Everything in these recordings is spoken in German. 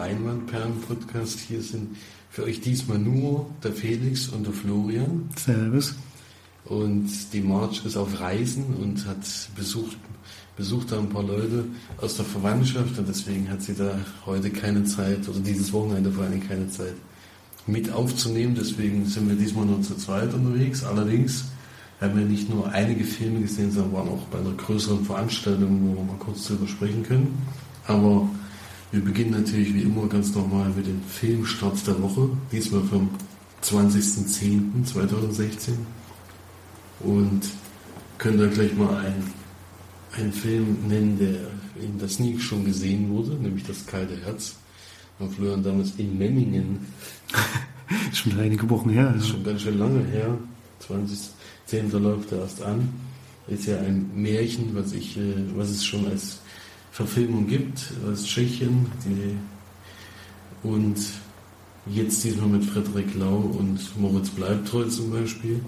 Einwandperlen-Podcast. Hier sind für euch diesmal nur der Felix und der Florian. Servus. Und die Marge ist auf Reisen und hat besucht, besucht da ein paar Leute aus der Verwandtschaft und deswegen hat sie da heute keine Zeit oder dieses Wochenende vor allem keine Zeit mit aufzunehmen. Deswegen sind wir diesmal nur zu zweit unterwegs. Allerdings haben wir nicht nur einige Filme gesehen, sondern waren auch bei einer größeren Veranstaltung, wo wir mal kurz drüber sprechen können. Aber wir beginnen natürlich wie immer ganz normal mit dem Filmstart der Woche, diesmal vom 20.10.2016. Und können da gleich mal einen, einen Film nennen, der in der Sneak schon gesehen wurde, nämlich Das kalte Herz. Und Florian damals in Memmingen. schon einige Wochen her. Also. Schon ganz schön lange her. 2010. läuft er erst an. Ist ja ein Märchen, was ich, äh, was es schon als Verfilmung gibt aus Tschechien. Die, und jetzt diesmal mit Frederik Lau und Moritz Bleibtreu zum Beispiel.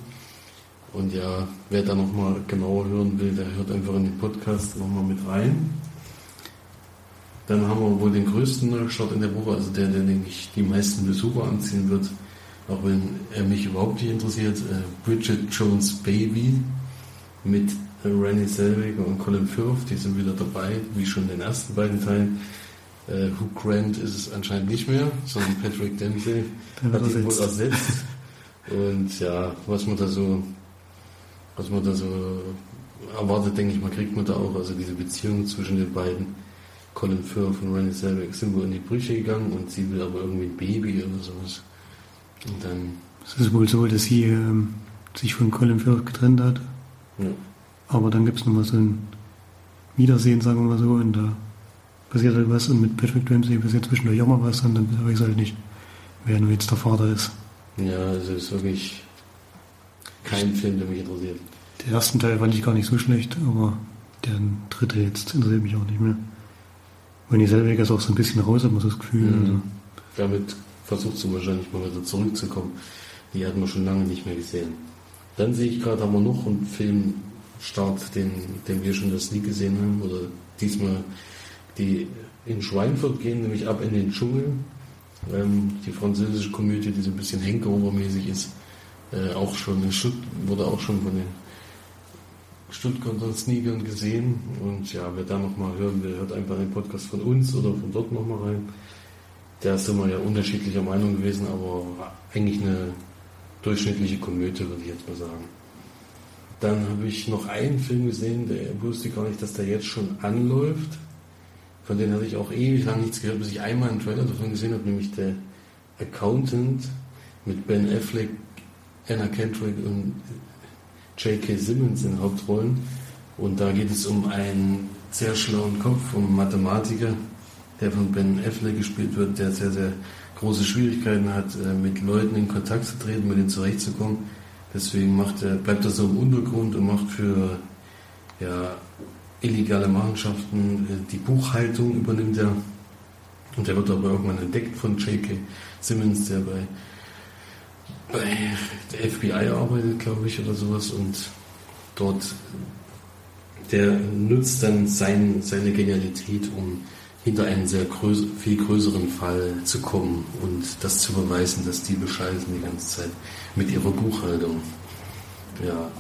Und ja, wer da nochmal genauer hören will, der hört einfach in den Podcast nochmal mit rein. Dann haben wir wohl den größten Neustart in der Woche, also der, der, denke ich, die meisten Besucher anziehen wird, auch wenn er mich überhaupt nicht interessiert. Äh, Bridget Jones Baby mit Rennie Selweger und Colin Firth, die sind wieder dabei, wie schon in den ersten beiden Teilen. Äh, Hugh Grant ist es anscheinend nicht mehr, sondern Patrick Dempsey hat ihn wohl ersetzt. Und ja, was man da so, was man da so erwartet, denke ich mal, kriegt man da auch. Also diese Beziehung zwischen den beiden, Colin Firth und Rennie Selweger, sind wohl in die Brüche gegangen und sie will aber irgendwie ein Baby oder sowas. Und dann. Es ist wohl so, dass sie ähm, sich von Colin Firth getrennt hat. Ja. Aber dann gibt es nochmal so ein Wiedersehen, sagen wir mal so, und da passiert halt was und mit Patrick Dempsey passiert zwischendurch auch mal was und dann weiß ich halt nicht, wer nur jetzt der Vater ist. Ja, also ist wirklich kein Film, der mich interessiert. Den ersten Teil fand ich gar nicht so schlecht, aber der dritte jetzt interessiert mich auch nicht mehr. Und die Selweg ist auch so ein bisschen raus, hat man so das Gefühl. Mhm. Also. Damit versucht sie wahrscheinlich mal wieder zurückzukommen. Die hatten wir schon lange nicht mehr gesehen. Dann sehe ich gerade, haben wir noch einen Film Start, den, den wir schon das nie gesehen haben, oder diesmal die in Schweinfurt gehen, nämlich ab in den Dschungel. Ähm, die französische Komödie, die so ein bisschen Henkerobermäßig ist, äh, auch schon wurde auch schon von den Stuttgarter Sneakern gesehen. Und ja, wer da nochmal hören will, hört einfach den Podcast von uns oder von dort nochmal rein. Da sind wir ja unterschiedlicher Meinung gewesen, aber eigentlich eine durchschnittliche Komödie, würde ich jetzt mal sagen. Dann habe ich noch einen Film gesehen, der wusste gar nicht, dass der jetzt schon anläuft. Von dem hatte ich auch ewig lang nichts gehört, bis ich einmal einen Trailer davon gesehen habe, nämlich der Accountant mit Ben Affleck, Anna Kendrick und J.K. Simmons in Hauptrollen. Und da geht es um einen sehr schlauen Kopf, um einen Mathematiker, der von Ben Affleck gespielt wird, der sehr, sehr große Schwierigkeiten hat, äh, mit Leuten in Kontakt zu treten, mit ihnen zurechtzukommen Deswegen macht er, bleibt er so im Untergrund und macht für ja, illegale Machenschaften äh, die Buchhaltung übernimmt er. Und der wird aber irgendwann entdeckt von J.K. Simmons, der bei, bei der FBI arbeitet, glaube ich, oder sowas. Und dort, der nutzt dann sein, seine Genialität, um hinter einen sehr größ viel größeren Fall zu kommen und das zu beweisen, dass die bescheißen die ganze Zeit mit ihrer Buchhaltung. Ja,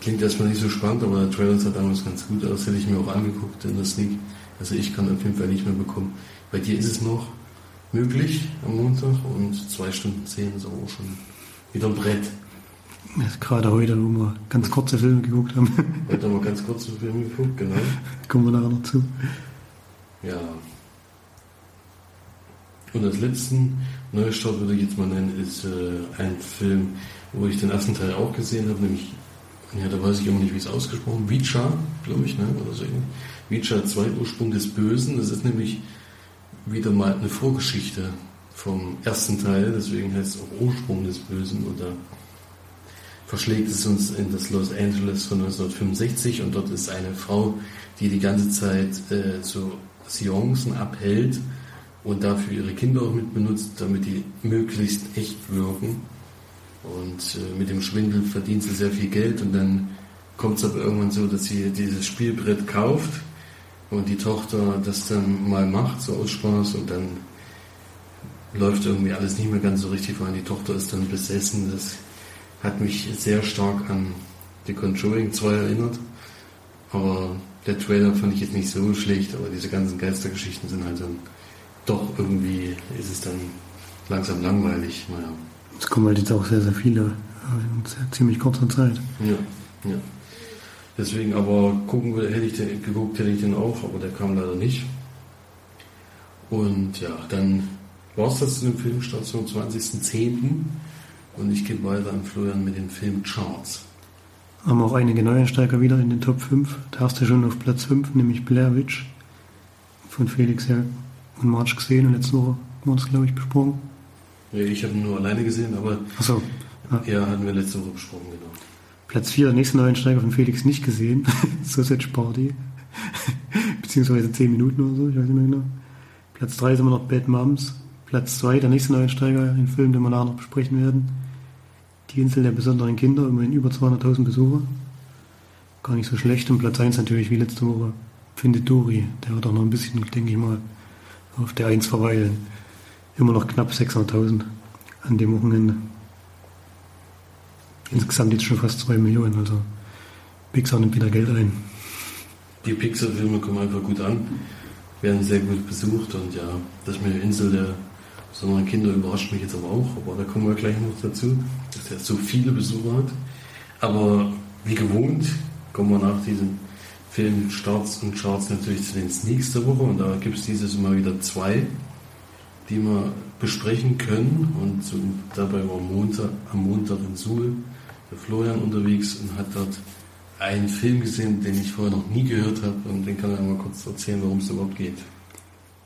klingt erstmal nicht so spannend, aber der Trailer sah damals ganz gut aus, hätte ich mir auch angeguckt in der Sneak. Also ich kann auf jeden Fall nicht mehr bekommen. Bei dir ist es noch möglich am Montag und zwei Stunden zehn ist auch schon wieder ein Brett. gerade heute, wo wir ganz kurze Filme geguckt haben. Heute haben wir ganz kurze Filme geguckt, genau. Kommen wir nachher noch zu. Ja. Und als letzten Neustart würde ich jetzt mal nennen, ist äh, ein Film, wo ich den ersten Teil auch gesehen habe, nämlich, ja, da weiß ich immer nicht, wie es ausgesprochen Vicha, glaube ich, ne? oder so Vicha, Zweitursprung des Bösen. Das ist nämlich wieder mal eine Vorgeschichte vom ersten Teil, deswegen heißt es auch Ursprung des Bösen oder verschlägt es uns in das Los Angeles von 1965 und dort ist eine Frau, die die ganze Zeit äh, so Seancen abhält und dafür ihre Kinder auch mit benutzt, damit die möglichst echt wirken. Und äh, mit dem Schwindel verdient sie sehr viel Geld und dann kommt es aber irgendwann so, dass sie dieses Spielbrett kauft und die Tochter das dann mal macht, so aus Spaß und dann läuft irgendwie alles nicht mehr ganz so richtig, weil die Tochter ist dann besessen. Das hat mich sehr stark an The Conjuring 2 erinnert. Aber der Trailer fand ich jetzt nicht so schlecht, aber diese ganzen Geistergeschichten sind halt dann doch irgendwie, ist es dann langsam langweilig. Naja. Es kommen halt jetzt auch sehr, sehr viele in sehr, ziemlich kurzer Zeit. Ja, ja. Deswegen aber gucken hätte ich den, geguckt hätte ich den auch, aber der kam leider nicht. Und ja, dann war es das zu dem Filmstart zum 20.10. Und ich gehe weiter an Florian mit dem Film Charts. Haben auch einige Neueinsteiger wieder in den Top 5. Der erste schon auf Platz 5, nämlich Blair Witch von Felix ja und March gesehen und letzte Woche haben wir das, glaube ich, besprochen. Ja, ich habe ihn nur alleine gesehen, aber so, ja. ja, hatten wir letzte Woche besprochen, genau. Platz 4, der nächste Neueinsteiger von Felix nicht gesehen. Sausage Party. Beziehungsweise 10 Minuten oder so, ich weiß nicht mehr genau. Platz 3 sind wir noch Bad Moms. Platz 2, der nächste Neueinsteiger, ein Film, den wir nachher noch besprechen werden. Die Insel der besonderen Kinder, immerhin über 200.000 Besucher. Gar nicht so schlecht. Und Platz 1 natürlich wie letzte Woche Findet Dori. Der wird auch noch ein bisschen, denke ich mal, auf der 1 verweilen. Immer noch knapp 600.000 an dem Wochenende. Insgesamt jetzt schon fast 2 Millionen. Also Pixar nimmt wieder Geld ein. Die Pixar-Filme kommen einfach gut an, werden sehr gut besucht und ja, das mit der Insel der besonderen Kinder überrascht mich jetzt aber auch, aber da kommen wir gleich noch dazu, dass er so viele Besucher hat. Aber wie gewohnt kommen wir nach diesem Film Starts und Charts natürlich zu den Sneaks der Woche und da gibt es dieses Mal wieder zwei, die wir besprechen können und so, dabei war Montag, am Montag in Suhl der Florian unterwegs und hat dort einen Film gesehen, den ich vorher noch nie gehört habe und den kann er mal kurz erzählen, worum es überhaupt geht.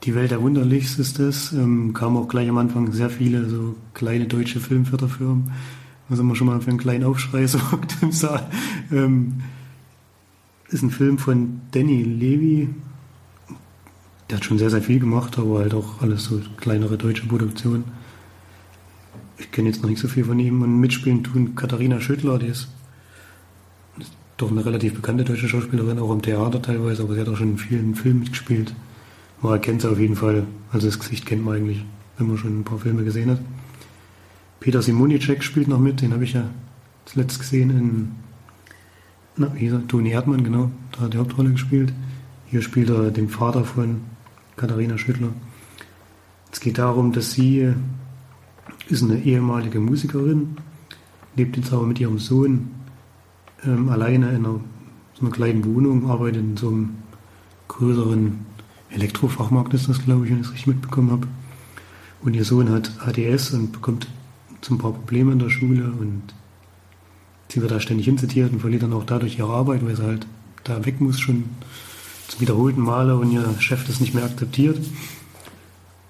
Die Welt der Wunderlichs ist es. Ähm, kam auch gleich am Anfang sehr viele so kleine deutsche Filmförderfirmen, was immer schon mal für einen kleinen Aufschrei sorgt im Saal. Ähm, ist ein Film von Danny Levy. Der hat schon sehr, sehr viel gemacht, aber halt auch alles so kleinere deutsche Produktionen. Ich kenne jetzt noch nicht so viel von ihm. Und mitspielen tun Katharina Schüttler, die ist, doch eine relativ bekannte deutsche Schauspielerin, auch im Theater teilweise, aber sie hat auch schon in vielen Filmen mitgespielt. Man erkennt sie auf jeden Fall. Also das Gesicht kennt man eigentlich, wenn man schon ein paar Filme gesehen hat. Peter Simonicek spielt noch mit, den habe ich ja zuletzt gesehen in na, wie gesagt, Toni Erdmann, genau, da hat die Hauptrolle gespielt. Hier spielt er den Vater von Katharina Schüttler. Es geht darum, dass sie ist eine ehemalige Musikerin, lebt jetzt aber mit ihrem Sohn ähm, alleine in einer, so einer kleinen Wohnung, arbeitet in so einem größeren Elektrofachmarkt, ist das, glaube ich, wenn ich es richtig mitbekommen habe. Und ihr Sohn hat ADS und bekommt so ein paar Probleme in der Schule und sie wird da ständig hinzitiert und verliert dann auch dadurch ihre Arbeit, weil sie halt da weg muss, schon zum wiederholten Male und ihr Chef das nicht mehr akzeptiert.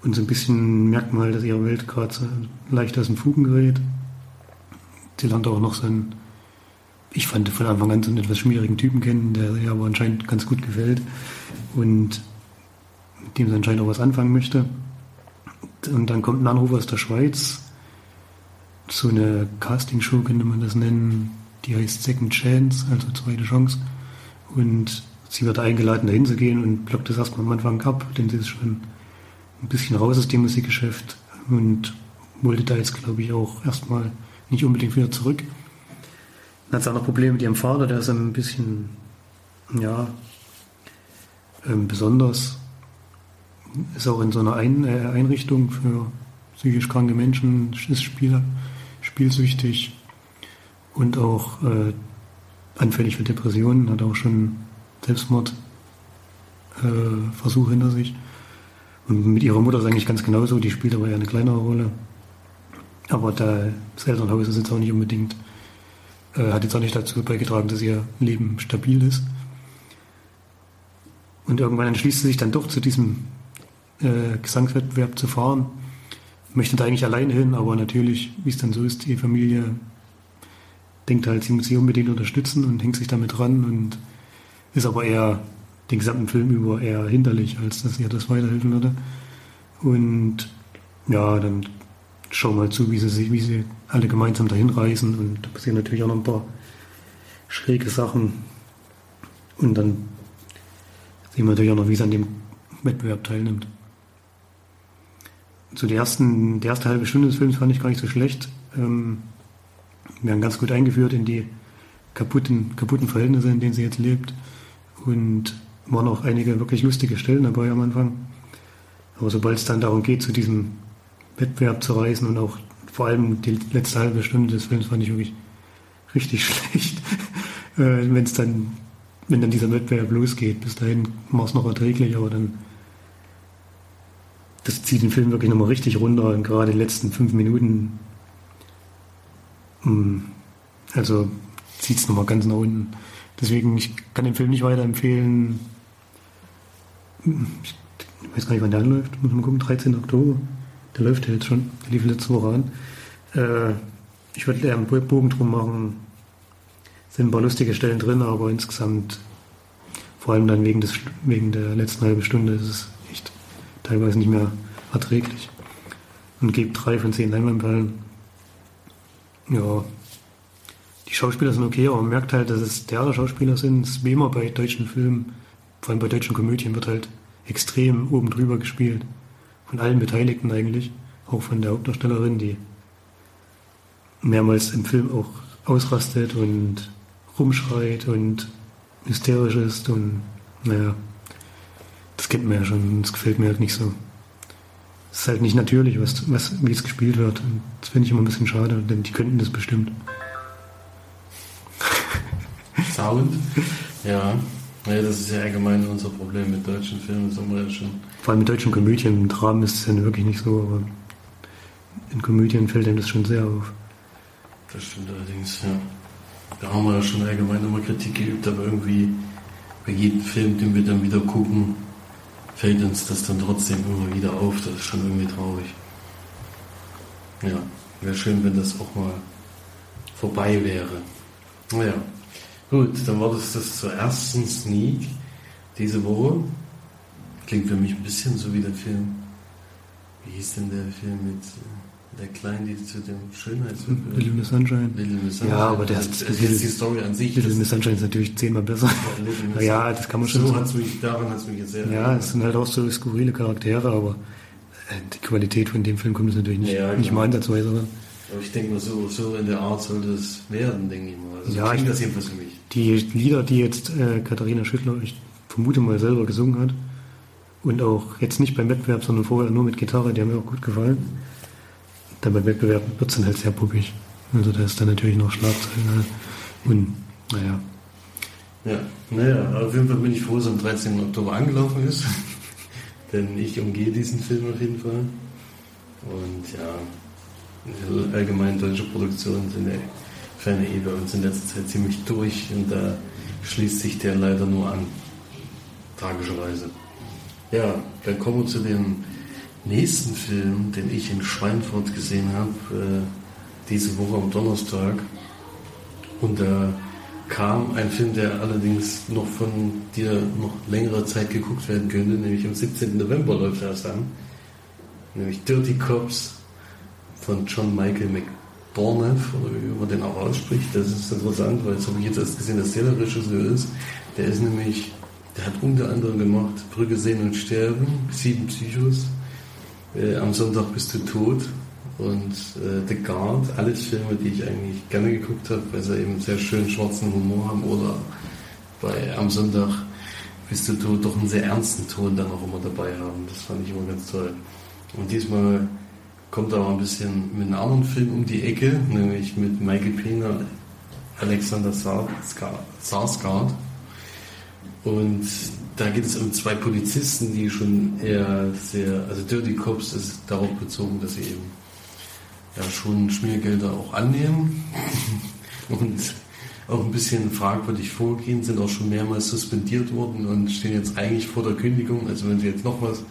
Und so ein bisschen merkt man halt, dass ihre Welt gerade so leicht aus den Fugen gerät. Sie lernt auch noch so einen, ich fand von Anfang an so einen etwas schmierigen Typen kennen, der ihr aber anscheinend ganz gut gefällt und mit dem sie anscheinend auch was anfangen möchte. Und dann kommt ein Anruf aus der Schweiz, so eine Castingshow könnte man das nennen, die heißt Second Chance, also zweite Chance. Und sie wird eingeladen, dahin zu gehen und blockt das erstmal am Anfang ab, denn sie ist schon ein bisschen raus aus dem Musikgeschäft und wollte da jetzt, glaube ich, auch erstmal nicht unbedingt wieder zurück. Dann hat sie auch noch Probleme mit ihrem Vater, der ist ein bisschen, ja, ähm, besonders. Ist auch in so einer ein äh, Einrichtung für psychisch kranke Menschen, ist Spieler, spielsüchtig und auch äh, anfällig für Depressionen, hat auch schon Selbstmordversuche äh, hinter sich. Und mit ihrer Mutter ist eigentlich ganz genauso, die spielt aber eher eine kleinere Rolle. Aber da, das Elternhaus ist jetzt auch nicht unbedingt, äh, hat jetzt auch nicht dazu beigetragen, dass ihr Leben stabil ist. Und irgendwann entschließt sie sich dann doch zu diesem äh, Gesangswettbewerb zu fahren möchte da eigentlich alleine hin, aber natürlich, wie es dann so ist, die Familie denkt halt, sie muss sie unbedingt unterstützen und hängt sich damit ran und ist aber eher den gesamten Film über eher hinderlich, als dass ihr das weiterhelfen würde. Und ja, dann schauen wir mal zu, wie sie, wie sie alle gemeinsam dahin reisen und da passieren natürlich auch noch ein paar schräge Sachen. Und dann sehen wir natürlich auch noch, wie sie an dem Wettbewerb teilnimmt. So die, ersten, die erste halbe Stunde des Films fand ich gar nicht so schlecht. Ähm, wir haben ganz gut eingeführt in die kaputten, kaputten Verhältnisse, in denen sie jetzt lebt. Und waren auch einige wirklich lustige Stellen dabei am Anfang. Aber sobald es dann darum geht, zu diesem Wettbewerb zu reisen und auch vor allem die letzte halbe Stunde des Films fand ich wirklich richtig schlecht. äh, Wenn es dann, wenn dann dieser Wettbewerb losgeht, bis dahin war es noch erträglich, aber dann das zieht den Film wirklich nochmal richtig runter und gerade die letzten fünf Minuten mm, also zieht es nochmal ganz nach unten. Deswegen, ich kann den Film nicht weiterempfehlen. Ich weiß gar nicht, wann der anläuft. Muss man gucken, 13. Oktober. Der läuft ja jetzt schon. Der lief letzte Woche an. Äh, ich würde eher einen Bogen drum machen. Sind ein paar lustige Stellen drin, aber insgesamt, vor allem dann wegen, des, wegen der letzten halben Stunde, ist es teilweise nicht mehr erträglich. Und gebe drei von zehn Leinwandperlen. Ja, die Schauspieler sind okay, aber man merkt halt, dass es derbe Schauspieler sind. Ist wie immer bei deutschen Filmen, vor allem bei deutschen Komödien, wird halt extrem oben drüber gespielt. Von allen Beteiligten eigentlich. Auch von der Hauptdarstellerin, die mehrmals im Film auch ausrastet und rumschreit und hysterisch ist und naja, das kennt man ja schon, das gefällt mir halt nicht so. Es ist halt nicht natürlich, was, was, wie es gespielt wird. Und das finde ich immer ein bisschen schade, denn die könnten das bestimmt. Sound. Ja. ja, das ist ja allgemein unser Problem mit deutschen Filmen, das haben wir ja schon. Vor allem mit deutschen Komödien, im Dramen ist es ja wirklich nicht so, aber in Komödien fällt einem das schon sehr auf. Das stimmt allerdings, ja. Da haben wir ja schon allgemein immer Kritik geübt, aber irgendwie bei jedem Film, den wir dann wieder gucken, fällt uns das dann trotzdem immer wieder auf. Das ist schon irgendwie traurig. Ja, wäre schön, wenn das auch mal vorbei wäre. Naja, Gut, dann war das das zur ersten Sneak diese Woche. Klingt für mich ein bisschen so wie der Film. Wie hieß denn der Film mit äh, der Kleinen, die zu dem Schönheitswettbewerb? Little Miss Sunshine. Little Miss Sunshine. Ja, aber der ist, das ist die Story an sich. Little Miss Sunshine ist natürlich zehnmal besser. Ja, ja das kann man schon so. Hat's mich, daran hat es mich jetzt sehr. Ja, es sind halt auch so skurrile Charaktere, aber äh, die Qualität von dem Film kommt es natürlich nicht, ja, genau. nicht mal ansatzweise ran. Aber ich denke mal, so, so in der Art sollte es werden, denke ich mal. Also ja, ich, das jedenfalls für mich. Die Lieder, die jetzt äh, Katharina Schüttler, ich vermute mal, selber gesungen hat, und auch jetzt nicht beim Wettbewerb, sondern vorher nur mit Gitarre, die haben mir auch gut gefallen. Dann beim Wettbewerb wird es dann halt sehr puppig. Also da ist dann natürlich noch Schlagzeug äh, und naja. Ja, naja, auf jeden Fall bin ich froh, dass am 13. Oktober angelaufen ist. Denn ich umgehe diesen Film auf jeden Fall. Und ja, allgemein deutsche Produktionen sind ja Ferne eh bei uns in letzter Zeit ziemlich durch und da schließt sich der leider nur an. Tragischerweise. Ja, dann kommen wir zu dem nächsten Film, den ich in Schweinfurt gesehen habe, äh, diese Woche am Donnerstag. Und da kam ein Film, der allerdings noch von dir noch längere Zeit geguckt werden könnte, nämlich am 17. November läuft er erst an. Nämlich Dirty Cops von John Michael. Dornev, oder wie man den auch ausspricht. Das ist interessant, weil jetzt habe ich jetzt erst gesehen, dass der der Regisseur ist. Der ist nämlich, der hat unter anderem gemacht Brücke sehen und sterben, sieben Psychos, äh, am Sonntag bist du tot und äh, The Guard, alles Filme, die ich eigentlich gerne geguckt habe, weil sie eben sehr schön schwarzen Humor haben oder bei Am Sonntag bist du tot doch einen sehr ernsten Ton dann auch immer dabei haben. Das fand ich immer ganz toll. Und diesmal kommt aber ein bisschen mit einem anderen Film um die Ecke, nämlich mit Michael Pena, Alexander Sarsgaard. Und da geht es um zwei Polizisten, die schon eher sehr, also Dirty Cops ist darauf bezogen, dass sie eben ja schon Schmiergelder auch annehmen und auch ein bisschen fragwürdig vorgehen, sind auch schon mehrmals suspendiert worden und stehen jetzt eigentlich vor der Kündigung. Also wenn sie jetzt noch was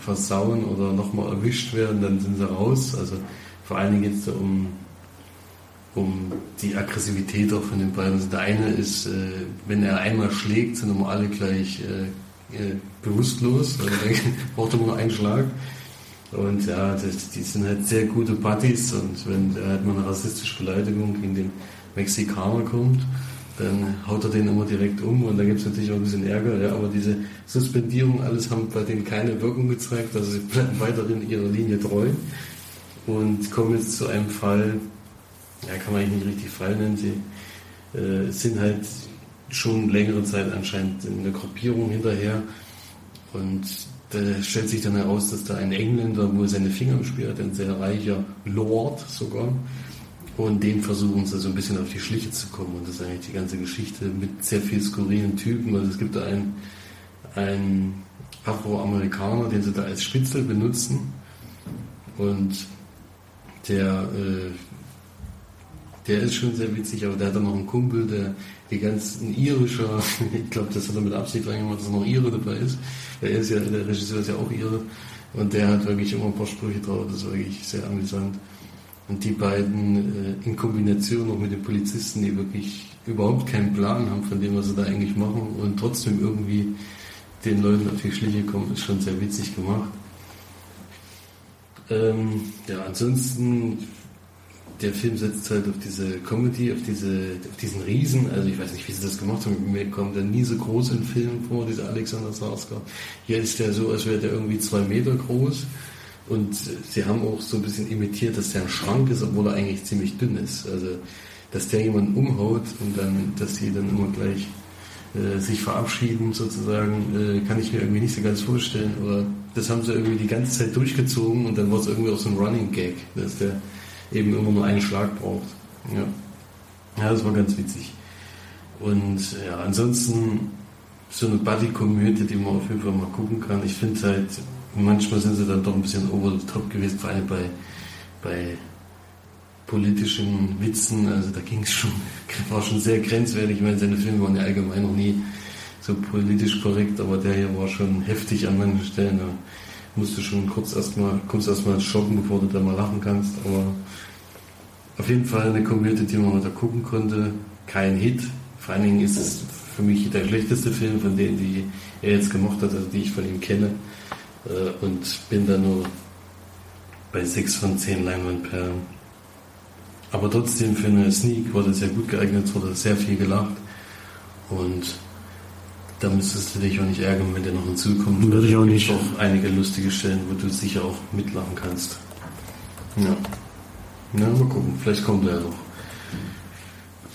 versauen oder nochmal erwischt werden, dann sind sie raus. Also vor allen Dingen geht es da um, um die Aggressivität auch von den beiden. Also der eine ist, äh, wenn er einmal schlägt, sind immer alle gleich äh, äh, bewusstlos. Also braucht er nur einen Schlag. Und ja, das, die sind halt sehr gute Buddies und wenn da halt mal eine rassistische Beleidigung gegen den Mexikaner kommt, dann haut er den immer direkt um und dann gibt es natürlich auch ein bisschen Ärger. Ja, aber diese Suspendierung, alles haben bei denen keine Wirkung gezeigt. Also sie bleiben weiterhin ihrer Linie treu und kommen jetzt zu einem Fall, ja, kann man eigentlich nicht richtig Fall nennen. Sie äh, sind halt schon längere Zeit anscheinend in der Gruppierung hinterher und da stellt sich dann heraus, dass da ein Engländer wohl seine Finger im Spiel hat, ein sehr reicher Lord sogar. Und den versuchen sie so ein bisschen auf die Schliche zu kommen. Und das ist eigentlich die ganze Geschichte mit sehr viel skurrilen Typen. Also es gibt da einen, einen Afroamerikaner, den sie da als Spitzel benutzen. Und der, äh, der ist schon sehr witzig, aber der hat dann noch einen Kumpel, der die ganzen irischer, ich glaube, das hat er mit Absicht reingemacht, dass noch Ire dabei ist. Der ist ja, der Regisseur ist ja auch Ire. Und der hat wirklich immer ein paar Sprüche drauf, das ist wirklich sehr amüsant. Und die beiden äh, in Kombination noch mit den Polizisten, die wirklich überhaupt keinen Plan haben von dem, was sie da eigentlich machen und trotzdem irgendwie den Leuten auf die Schliche kommen, ist schon sehr witzig gemacht. Ähm, ja, ansonsten, der Film setzt halt auf diese Comedy, auf, diese, auf diesen Riesen. Also ich weiß nicht, wie sie das gemacht haben. Mir kommt er nie so groß in Filmen vor, dieser Alexander Sarsgaard. Hier ist der so, als wäre der irgendwie zwei Meter groß und sie haben auch so ein bisschen imitiert, dass der ein Schrank ist, obwohl er eigentlich ziemlich dünn ist. Also, dass der jemanden umhaut und dann, dass sie dann immer gleich äh, sich verabschieden sozusagen, äh, kann ich mir irgendwie nicht so ganz vorstellen. Aber das haben sie irgendwie die ganze Zeit durchgezogen und dann war es irgendwie auch so ein Running Gag, dass der eben immer nur einen Schlag braucht. Ja, ja das war ganz witzig. Und ja, ansonsten so eine Buddy-Komödie, die man auf jeden Fall mal gucken kann. Ich finde halt, manchmal sind sie dann doch ein bisschen over the top gewesen, vor allem bei, bei politischen Witzen. Also da ging es schon, war schon sehr grenzwertig. Ich meine, seine Filme waren ja allgemein noch nie so politisch korrekt, aber der hier war schon heftig an manchen Stellen. Da musst du schon kurz erstmal, kommst erstmal schocken, bevor du da mal lachen kannst. Aber auf jeden Fall eine Komödie, die man da gucken konnte. Kein Hit. Vor allen Dingen ist es für mich der schlechteste Film von denen, die er jetzt gemacht hat, also die ich von ihm kenne. Äh, und bin da nur bei 6 von 10 Leinwandperlen. Aber trotzdem für eine Sneak wurde sehr gut geeignet, wurde sehr viel gelacht und da müsstest du dich auch nicht ärgern, wenn der noch hinzukommt. Würde ich auch nicht. auch einige lustige Stellen, wo du sicher auch mitlachen kannst. Ja. Na, mal gucken, vielleicht kommt er ja noch.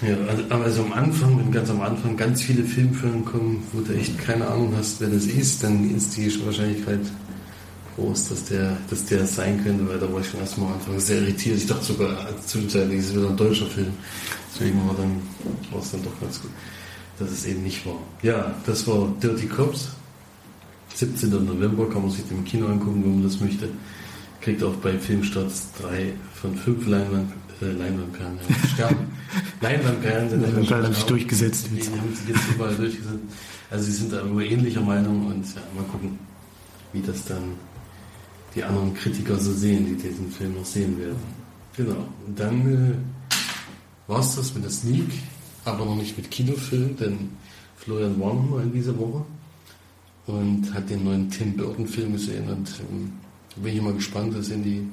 Ja, also, aber also am Anfang, wenn ganz am Anfang ganz viele Filmfirmen kommen, wo du echt keine Ahnung hast, wer das ist, dann ist die Wahrscheinlichkeit groß, dass der, dass der sein könnte, weil da war ich schon erstmal am Anfang sehr irritiert. Ich dachte sogar zwischenzeitlich, es ist wieder ein deutscher Film. Deswegen war dann, war es dann doch ganz gut, dass es eben nicht war. Ja, das war Dirty Cops. 17. November kann man sich im Kino angucken, wenn man das möchte. Kriegt auch bei Filmstarts drei von fünf Leinwand, äh, Leinwandperlen, ja, Sterne. Leinwandperlen sind Leinwandperlen haben sich durchgesetzt. Die haben sich jetzt überall durchgesetzt. Also sie sind da immer ähnlicher Meinung und ja, mal gucken, wie das dann die anderen Kritiker so sehen, die diesen Film noch sehen werden. Genau. Und dann äh, war es das mit der Sneak, aber noch nicht mit Kinofilm, denn Florian war noch mal in dieser Woche und hat den neuen Tim Burton Film gesehen und ähm, bin ich mal gespannt, das sind die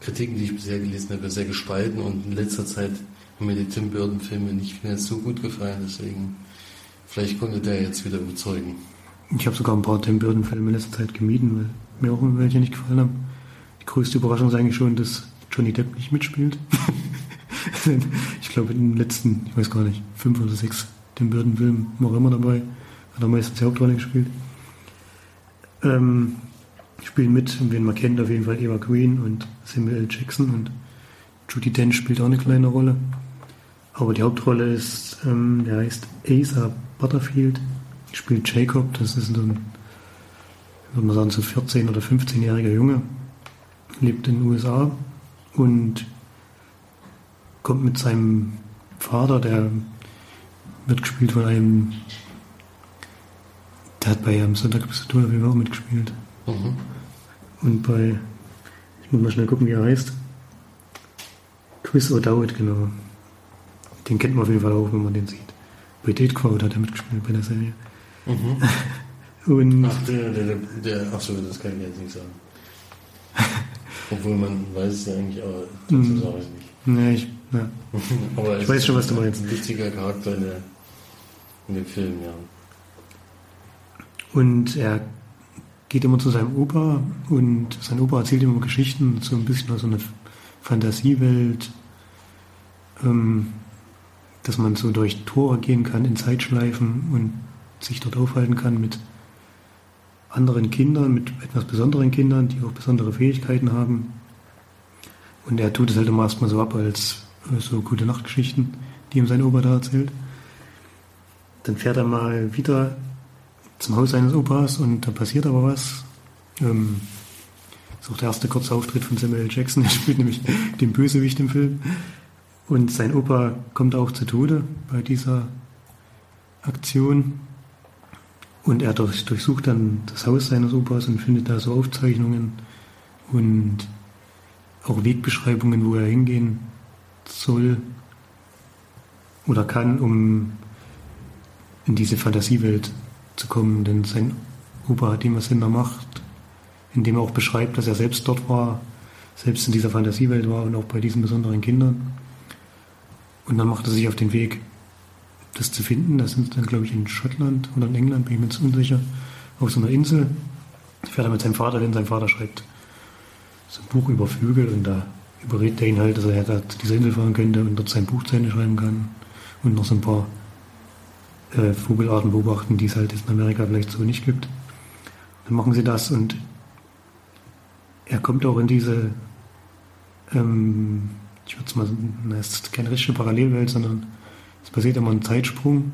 Kritiken, die ich bisher gelesen habe, sehr gespalten und in letzter Zeit haben mir die Tim Burton Filme nicht mehr so gut gefallen, deswegen vielleicht konnte der jetzt wieder überzeugen. Ich habe sogar ein paar Tim Burton Filme in letzter Zeit gemieden, weil mir auch welche nicht gefallen haben. Die größte Überraschung ist eigentlich schon, dass Johnny Depp nicht mitspielt. ich glaube, in den letzten, ich weiß gar nicht, fünf oder sechs Tim Burton Filmen war er immer dabei. Hat er meistens die Hauptrolle gespielt. Ähm, spielen mit, wen man kennt, auf jeden Fall Eva Green und Samuel. Jackson und Judy Dench spielt auch eine kleine Rolle. Aber die Hauptrolle ist, ähm, der heißt Asa Butterfield, spielt Jacob, das ist ein würde man sagen, so 14- oder 15-jähriger Junge, lebt in den USA und kommt mit seinem Vater, der wird gespielt von einem, der hat bei am Sonntag bis zu tun auch mitgespielt. Mhm. Und bei, ich muss mal schnell gucken, wie er heißt. Chris O'Dowd, genau. Den kennt man auf jeden Fall auch, wenn man den sieht. Bei Date Crowd hat er mitgespielt bei der Serie. Mhm. Und ach, der, der, der, ach so, das kann ich jetzt nicht sagen. Obwohl man weiß es ja eigentlich, aber das hm. sage ich nicht. Nee, ich Ja. Aber ich weiß schon, was du meinst. Ein wichtiger Charakter in, der, in dem Film, ja. Und er geht immer zu seinem Opa und sein Opa erzählt ihm immer Geschichten, so ein bisschen aus so einer Fantasiewelt, ähm, dass man so durch Tore gehen kann in Zeitschleifen und sich dort aufhalten kann mit anderen Kindern, mit etwas besonderen Kindern, die auch besondere Fähigkeiten haben. Und er tut es halt immer erstmal so ab als so gute Nachtgeschichten, die ihm sein Opa da erzählt. Dann fährt er mal wieder zum Haus seines Opas und da passiert aber was. Ähm, das ist auch der erste kurze Auftritt von Samuel Jackson. Er spielt nämlich den Bösewicht im Film. Und sein Opa kommt auch zu Tode bei dieser Aktion. Und er durchsucht dann das Haus seines Opas und findet da so Aufzeichnungen und auch Wegbeschreibungen, wo er hingehen soll oder kann, um in diese Fantasiewelt zu kommen. Denn sein Opa hat ihm was in der Macht, indem er auch beschreibt, dass er selbst dort war, selbst in dieser Fantasiewelt war und auch bei diesen besonderen Kindern. Und dann macht er sich auf den Weg, das zu finden. Das sind dann, glaube ich, in Schottland oder in England, bin ich mir jetzt unsicher, auf so einer Insel. Fährt er mit seinem Vater denn Sein Vater schreibt so ein Buch über Vögel und da überredet er ihn halt, dass er da zu dieser Insel fahren könnte und dort sein Buch zu Ende schreiben kann. Und noch so ein paar äh, Vogelarten beobachten, die es halt in Amerika vielleicht so nicht gibt. Dann machen sie das und er kommt auch in diese, ähm, ich würde es mal, na, es ist keine richtige Parallelwelt, sondern es passiert immer ein Zeitsprung.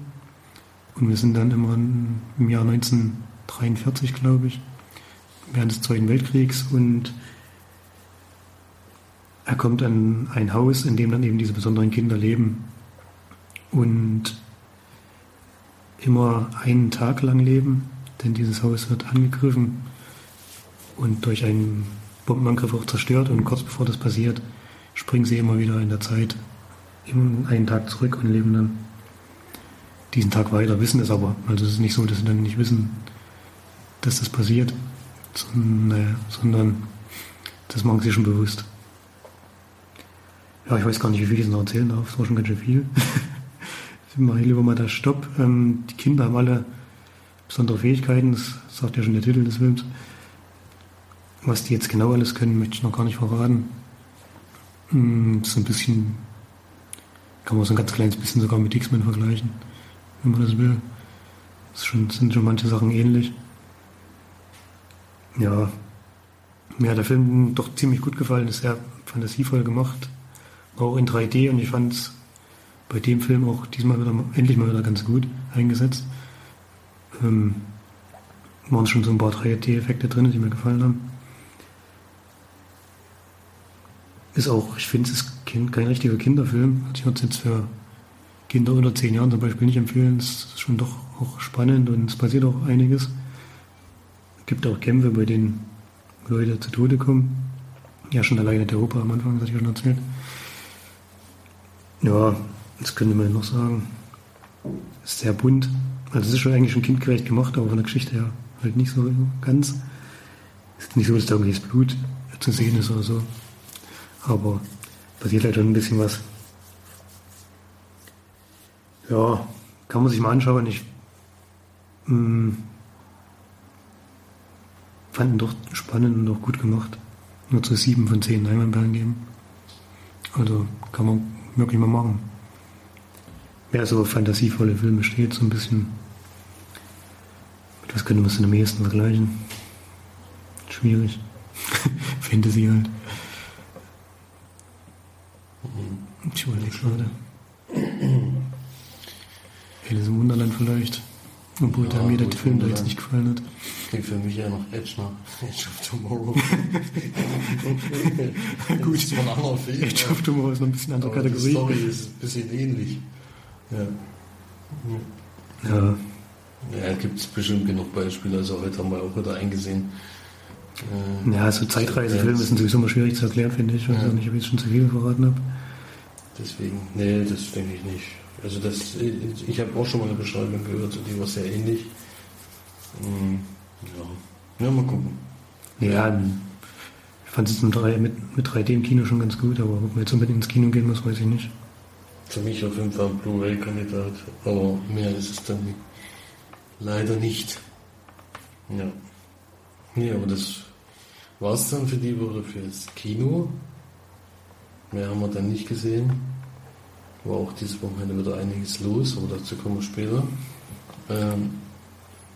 Und wir sind dann immer im Jahr 1943, glaube ich, während des Zweiten Weltkriegs. Und er kommt an ein Haus, in dem dann eben diese besonderen Kinder leben. Und immer einen Tag lang leben, denn dieses Haus wird angegriffen und durch einen Bombenangriff auch zerstört. Und kurz bevor das passiert, springen sie immer wieder in der Zeit einen Tag zurück und leben dann diesen Tag weiter, wissen es aber. Also es ist nicht so, dass sie dann nicht wissen, dass das passiert, sondern das machen sie schon bewusst. Ja, ich weiß gar nicht, wie viel ich noch erzählen darf. Das war schon ganz schön viel. mache ich lieber mal da Stopp. Ähm, die Kinder haben alle besondere Fähigkeiten, das sagt ja schon der Titel des Films. Was die jetzt genau alles können, möchte ich noch gar nicht verraten. Hm, so ein bisschen, kann man so ein ganz kleines bisschen sogar mit X-Men vergleichen, wenn man das will. Das schon, sind schon manche Sachen ähnlich. Ja, mir hat der Film doch ziemlich gut gefallen, ist sehr fantasievoll gemacht, auch in 3D und ich fand es bei dem Film auch diesmal wieder, endlich mal wieder ganz gut eingesetzt. Ähm, waren schon so ein paar 3D-Effekte drin, die mir gefallen haben. Ist auch, ich finde, es ist kein, kein richtiger Kinderfilm. Also ich würde es jetzt für Kinder unter 10 Jahren zum Beispiel nicht empfehlen. Es ist schon doch auch spannend und es passiert auch einiges. Es gibt auch Kämpfe, bei denen Leute zu Tode kommen. Ja, schon alleine der Opa am Anfang, das hatte ich schon erzählt. Ja, das könnte man noch sagen. Ist sehr bunt. Also es ist schon eigentlich schon kindgerecht gemacht, aber von der Geschichte her halt nicht so ganz. Ist nicht so, dass da irgendwie das Blut zu sehen ist oder so. Aber passiert halt schon ein bisschen was. Ja, kann man sich mal anschauen. Ich mh, hm, fand ihn doch spannend und auch gut gemacht. Nur zu sieben von zehn Leinwandperlen geben. Also kann man wirklich mal machen wer so fantasievolle Filme steht, so ein bisschen. Mit was könnte man es am ehesten vergleichen? Schwierig. Fantasy halt. Ich überlege gerade. Alice im Wunderland vielleicht. Obwohl ja, mir der Film da jetzt nicht gefallen hat. Klingt für mich eher noch Edge nach Edge of Tomorrow. gut, das ist ein anderer Film. Edge of Tomorrow ist noch ein bisschen andere Kategorie. Die Story ist ein bisschen ähnlich. Ja. Ja. Ja, gibt es bestimmt genug Beispiele. Also heute haben wir auch wieder eingesehen. Äh, ja, so Zeitreisefilme sind sowieso immer schwierig zu erklären, finde ich. Ich weiß ja. nicht, ob ich jetzt schon zu viel verraten habe. Deswegen, nee, das denke ich nicht. Also das, ich habe auch schon mal eine Beschreibung gehört, die war sehr ähnlich. Hm, ja. ja, mal gucken. Ja, fand es mit, mit 3D im Kino schon ganz gut, aber ob man jetzt unbedingt ins Kino gehen muss, weiß ich nicht. Für mich auf jeden Fall ein Blu-ray-Kandidat, aber mehr ist es dann leider nicht. Ja. Nee, aber das war es dann für die Woche fürs Kino. Mehr haben wir dann nicht gesehen. War auch dieses Wochenende wieder einiges los, aber dazu kommen wir später. Ähm,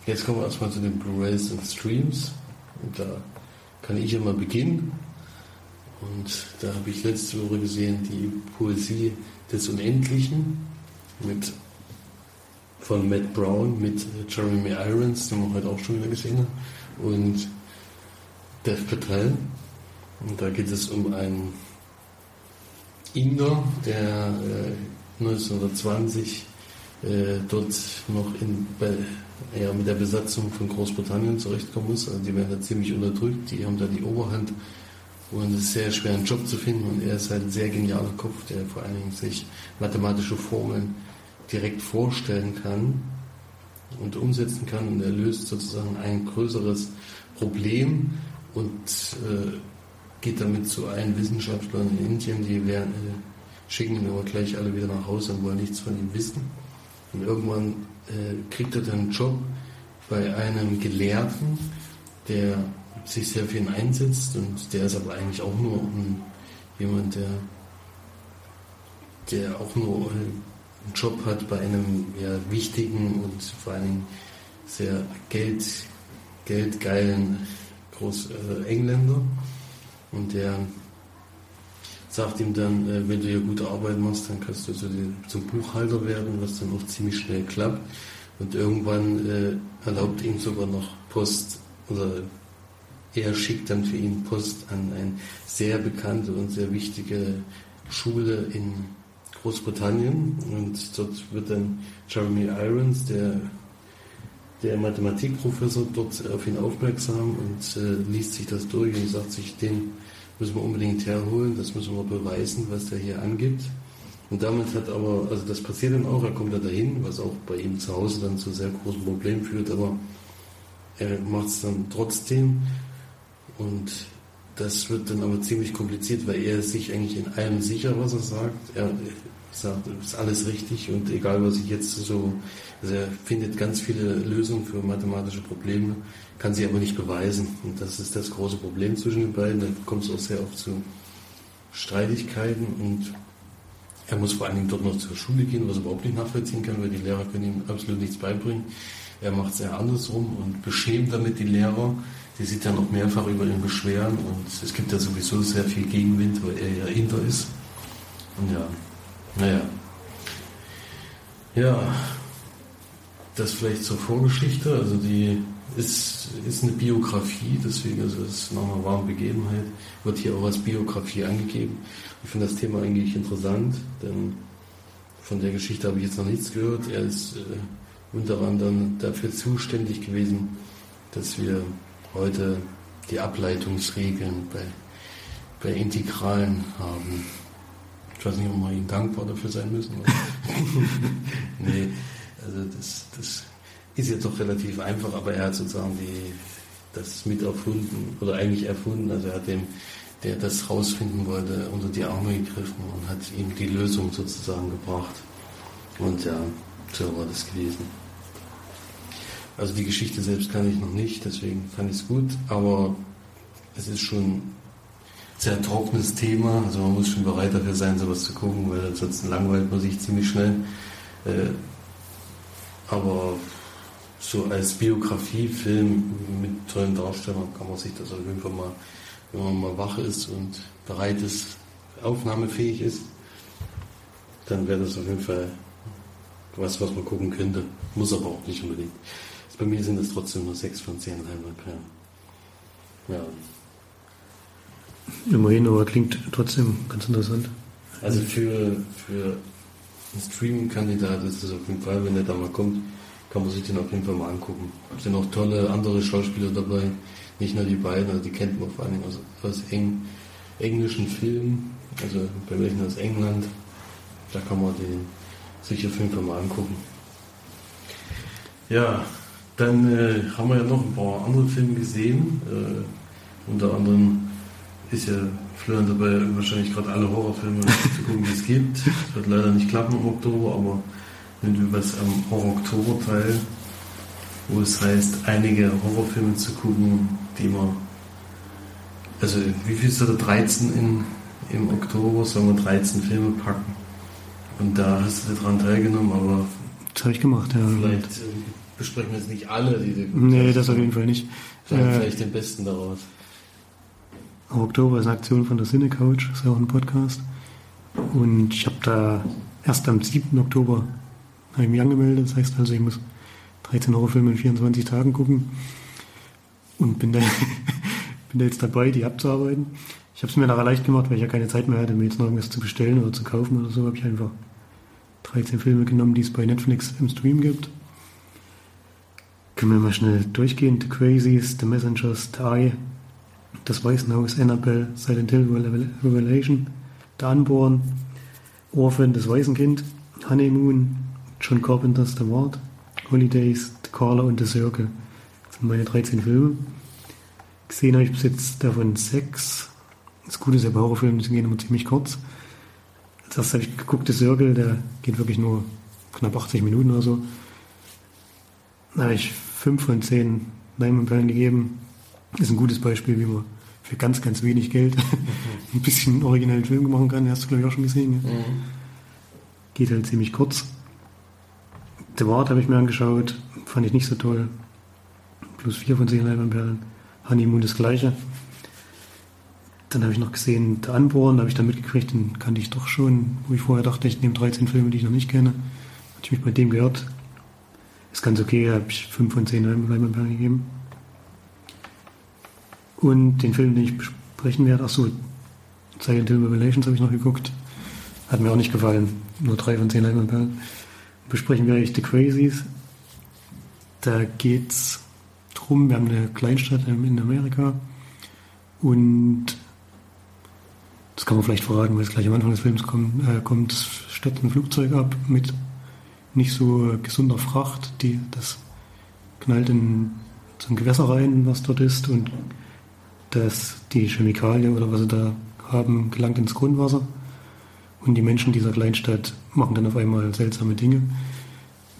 jetzt kommen wir erstmal zu den Blu-rays und Streams. Und da kann ich ja mal beginnen. Und da habe ich letzte Woche gesehen die Poesie des Unendlichen mit von Matt Brown mit Jeremy Irons, den wir heute auch schon wieder gesehen haben, und Dev Patel. Und da geht es um einen Inder, der äh, 1920 äh, dort noch in, bei, ja, mit der Besatzung von Großbritannien zurechtkommen muss. Also die werden da ziemlich unterdrückt, die haben da die Oberhand und es ist sehr schwer, einen Job zu finden. Und er ist halt ein sehr genialer Kopf, der vor allen Dingen sich mathematische Formeln direkt vorstellen kann und umsetzen kann. Und er löst sozusagen ein größeres Problem und äh, geht damit zu allen Wissenschaftlern in Indien, die werden, äh, schicken ihn aber gleich alle wieder nach Hause und wollen nichts von ihm wissen. Und irgendwann äh, kriegt er dann einen Job bei einem Gelehrten, der sich sehr ihn einsetzt und der ist aber eigentlich auch nur ein, jemand, der, der auch nur einen Job hat bei einem ja, wichtigen und vor allen Dingen sehr Geld, geldgeilen Groß, äh, Engländer. Und der sagt ihm dann, äh, wenn du hier gute Arbeit machst, dann kannst du zu den, zum Buchhalter werden, was dann auch ziemlich schnell klappt. Und irgendwann äh, erlaubt ihm sogar noch Post, oder er schickt dann für ihn Post an eine sehr bekannte und sehr wichtige Schule in Großbritannien. Und dort wird dann Jeremy Irons, der, der Mathematikprofessor, dort auf ihn aufmerksam und äh, liest sich das durch und sagt sich, den müssen wir unbedingt herholen, das müssen wir beweisen, was der hier angibt. Und damit hat aber, also das passiert dann auch, er kommt da dahin, was auch bei ihm zu Hause dann zu sehr großen Problemen führt, aber er macht es dann trotzdem und das wird dann aber ziemlich kompliziert, weil er sich eigentlich in allem sicher, was er sagt. Er sagt, ist alles richtig und egal, was ich jetzt so, also er findet ganz viele Lösungen für mathematische Probleme, kann sie aber nicht beweisen. Und das ist das große Problem zwischen den beiden. Da kommt es auch sehr oft zu Streitigkeiten und er muss vor allen Dingen dort noch zur Schule gehen, was er überhaupt nicht nachvollziehen kann, weil die Lehrer können ihm absolut nichts beibringen. Er macht es eher andersrum und beschämt damit die Lehrer, die sich dann auch mehrfach über ihn beschweren und es gibt ja sowieso sehr viel Gegenwind, weil er ja Inder ist. Und ja, naja. Ja, das vielleicht zur Vorgeschichte. Also die ist, ist eine Biografie, deswegen also es ist einer wahren Begebenheit, wird hier auch als Biografie angegeben. Ich finde das Thema eigentlich interessant, denn von der Geschichte habe ich jetzt noch nichts gehört. Er ist äh, unter anderem dafür zuständig gewesen, dass wir heute die Ableitungsregeln bei, bei Integralen haben. Ich weiß nicht, ob wir Ihnen dankbar dafür sein müssen. nee, also das, das ist jetzt doch relativ einfach, aber er hat sozusagen die, das mit erfunden oder eigentlich erfunden. Also er hat dem, der das rausfinden wollte, unter die Arme gegriffen und hat ihm die Lösung sozusagen gebracht. Und ja, so war das gewesen. Also die Geschichte selbst kann ich noch nicht, deswegen fand ich es gut, aber es ist schon sehr trockenes Thema, also man muss schon bereit dafür sein, sowas zu gucken, weil ansonsten langweilt man sich ziemlich schnell. Äh, aber so als Biografiefilm mit tollen Darstellern kann man sich das auf jeden Fall mal, wenn man mal wach ist und bereit ist, aufnahmefähig ist, dann wäre das auf jeden Fall was, was man gucken könnte. Muss aber auch nicht unbedingt. Bei mir sind es trotzdem nur 6 von 10 Leinwandperlen. Ja. Immerhin, aber klingt trotzdem ganz interessant. Also für, für einen Streaming-Kandidat ist es auf jeden Fall, wenn der da mal kommt, kann man sich den auf jeden Fall mal angucken. Es sind auch tolle andere Schauspieler dabei, nicht nur die beiden, also die kennt man vor allem aus, aus Eng, englischen Filmen, also bei welchen aus England. Da kann man den sich auf jeden Fall mal angucken. Ja, dann äh, haben wir ja noch ein paar andere Filme gesehen, äh, unter anderem ist ja Florian dabei, wahrscheinlich gerade alle Horrorfilme zu gucken, die es gibt. Das wird leider nicht klappen im Oktober, aber wenn du was am Horror-Oktober-Teil, wo es heißt, einige Horrorfilme zu gucken, die man, also wie viel ist da 13 in, im Oktober, sollen wir 13 Filme packen. Und da hast du daran teilgenommen, aber. Das habe ich gemacht, ja. Vielleicht äh, besprechen wir jetzt nicht alle, die du Nee, das auf jeden Fall nicht. Äh, vielleicht den besten daraus. Oktober ist eine Aktion von der Cine Couch, ist ja auch ein Podcast. Und ich habe da erst am 7. Oktober habe ich mich angemeldet. Das heißt also, ich muss 13 Horrorfilme in 24 Tagen gucken. Und bin da, bin da jetzt dabei, die abzuarbeiten. Ich habe es mir nachher leicht gemacht, weil ich ja keine Zeit mehr hatte, mir jetzt noch irgendwas zu bestellen oder zu kaufen oder so. Habe ich einfach 13 Filme genommen, die es bei Netflix im Stream gibt. Können wir mal schnell durchgehen. The Crazies, The Messengers, The Eye, Das Weißenhaus, Annabelle, Silent Hill Revelation, The Unborn, Orphan, Das Waisenkind, Honeymoon, John Carpenter's The Ward, Holidays, The Caller und The Circle. Das sind meine 13 Filme. Gesehen habe ich bis jetzt davon sechs. Das Gute ist ja bei Horrorfilmen, die gehen immer ziemlich kurz. Als erstes habe ich geguckt, The Circle, der geht wirklich nur knapp 80 Minuten oder so. Da habe ich 5 von 10 Leinwandperlen gegeben. Ist ein gutes Beispiel, wie man für ganz, ganz wenig Geld ein bisschen originellen Film machen kann. Den hast du, glaube ich, auch schon gesehen. Ja? Mhm. Geht halt ziemlich kurz. The Ward habe ich mir angeschaut, fand ich nicht so toll. Plus 4 von 10 Leinwandperlen. Honeymoon das gleiche. Dann habe ich noch gesehen The Unborn, da habe ich dann mitgekriegt, den kannte ich doch schon, wo ich vorher dachte, ich nehme 13 Filme, die ich noch nicht kenne. Hatte ich mich bei dem gehört, ist ganz okay, habe ich 5 von 10 Leinwandperlen gegeben. Und den Film, den ich besprechen werde, achso, Silent Hill Revelations habe ich noch geguckt. Hat mir auch nicht gefallen. Nur 3 von 10 Leinwandperlen. Besprechen wir eigentlich The Crazies. Da geht's drum, wir haben eine Kleinstadt in Amerika und das kann man vielleicht verraten, weil es gleich am Anfang des Films kommt, äh, kommt stürzt ein Flugzeug ab mit nicht so gesunder Fracht, die, das knallt in so ein Gewässer rein, was dort ist, und das, die Chemikalie oder was sie da haben, gelangt ins Grundwasser. Und die Menschen dieser Kleinstadt machen dann auf einmal seltsame Dinge,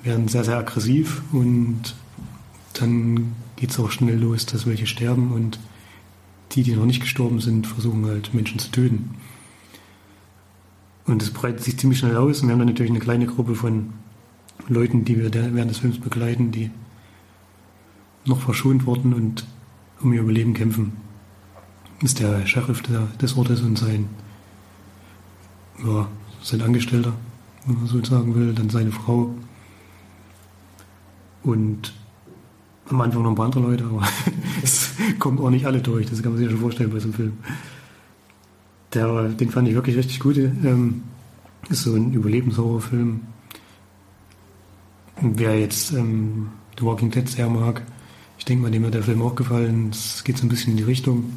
werden sehr, sehr aggressiv und dann geht es auch schnell los, dass welche sterben und die, die noch nicht gestorben sind, versuchen halt Menschen zu töten. Und das breitet sich ziemlich schnell aus und wir haben dann natürlich eine kleine Gruppe von Leuten, die wir während des Films begleiten, die noch verschont wurden und um ihr Überleben kämpfen. Ist der Sheriff des Ortes und sein, ja, sein Angestellter, wenn man so sagen will, dann seine Frau und am Anfang noch ein paar andere Leute, aber es kommen auch nicht alle durch, das kann man sich schon vorstellen bei so einem Film. Der, den fand ich wirklich richtig gut. Ähm, ist so ein Überlebenshorrorfilm Wer jetzt ähm, The Walking Dead sehr mag, ich denke mal, dem wird der Film auch gefallen. Es geht so ein bisschen in die Richtung.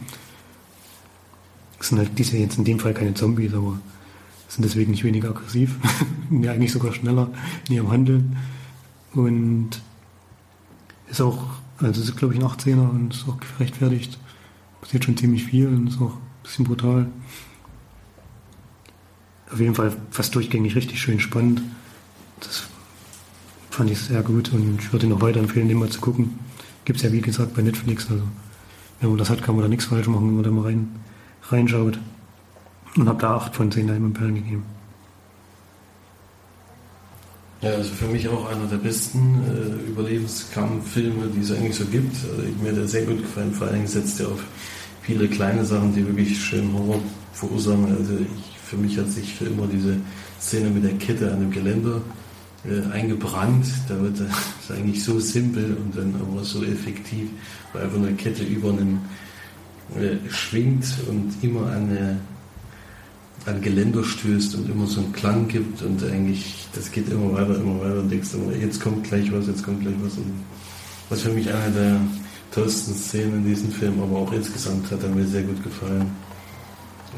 Es sind halt diese jetzt in dem Fall keine Zombies, aber sind deswegen nicht weniger aggressiv. ja, eigentlich sogar schneller in ihrem Handeln. Und ist auch, also ist glaube ich ein 18er und ist auch gerechtfertigt. Passiert schon ziemlich viel und ist auch ein bisschen brutal. Auf jeden Fall fast durchgängig richtig schön spannend. Das fand ich sehr gut und ich würde ihn noch weiterempfehlen, den mal zu gucken. Gibt es ja wie gesagt bei Netflix, also wenn man das hat, kann man da nichts falsch machen, wenn man da mal rein, reinschaut. Und habe da 8 von 10 Leinwandperlen gegeben. Ja, also für mich auch einer der besten äh, Überlebenskampffilme, die es eigentlich so gibt. Also mir hat er sehr gut gefallen, vor allem setzt er auf viele kleine Sachen, die wirklich schön Horror verursachen. Also ich, für mich hat sich für immer diese Szene mit der Kette an dem Geländer äh, eingebrannt. Da wird das eigentlich so simpel und dann aber so effektiv, weil einfach eine Kette über einen äh, schwingt und immer eine an Geländer stößt und immer so einen Klang gibt und eigentlich, das geht immer weiter, immer weiter und denkst immer, jetzt kommt gleich was, jetzt kommt gleich was. Und was für mich eine der tollsten Szenen in diesem Film, aber auch insgesamt hat er mir sehr gut gefallen.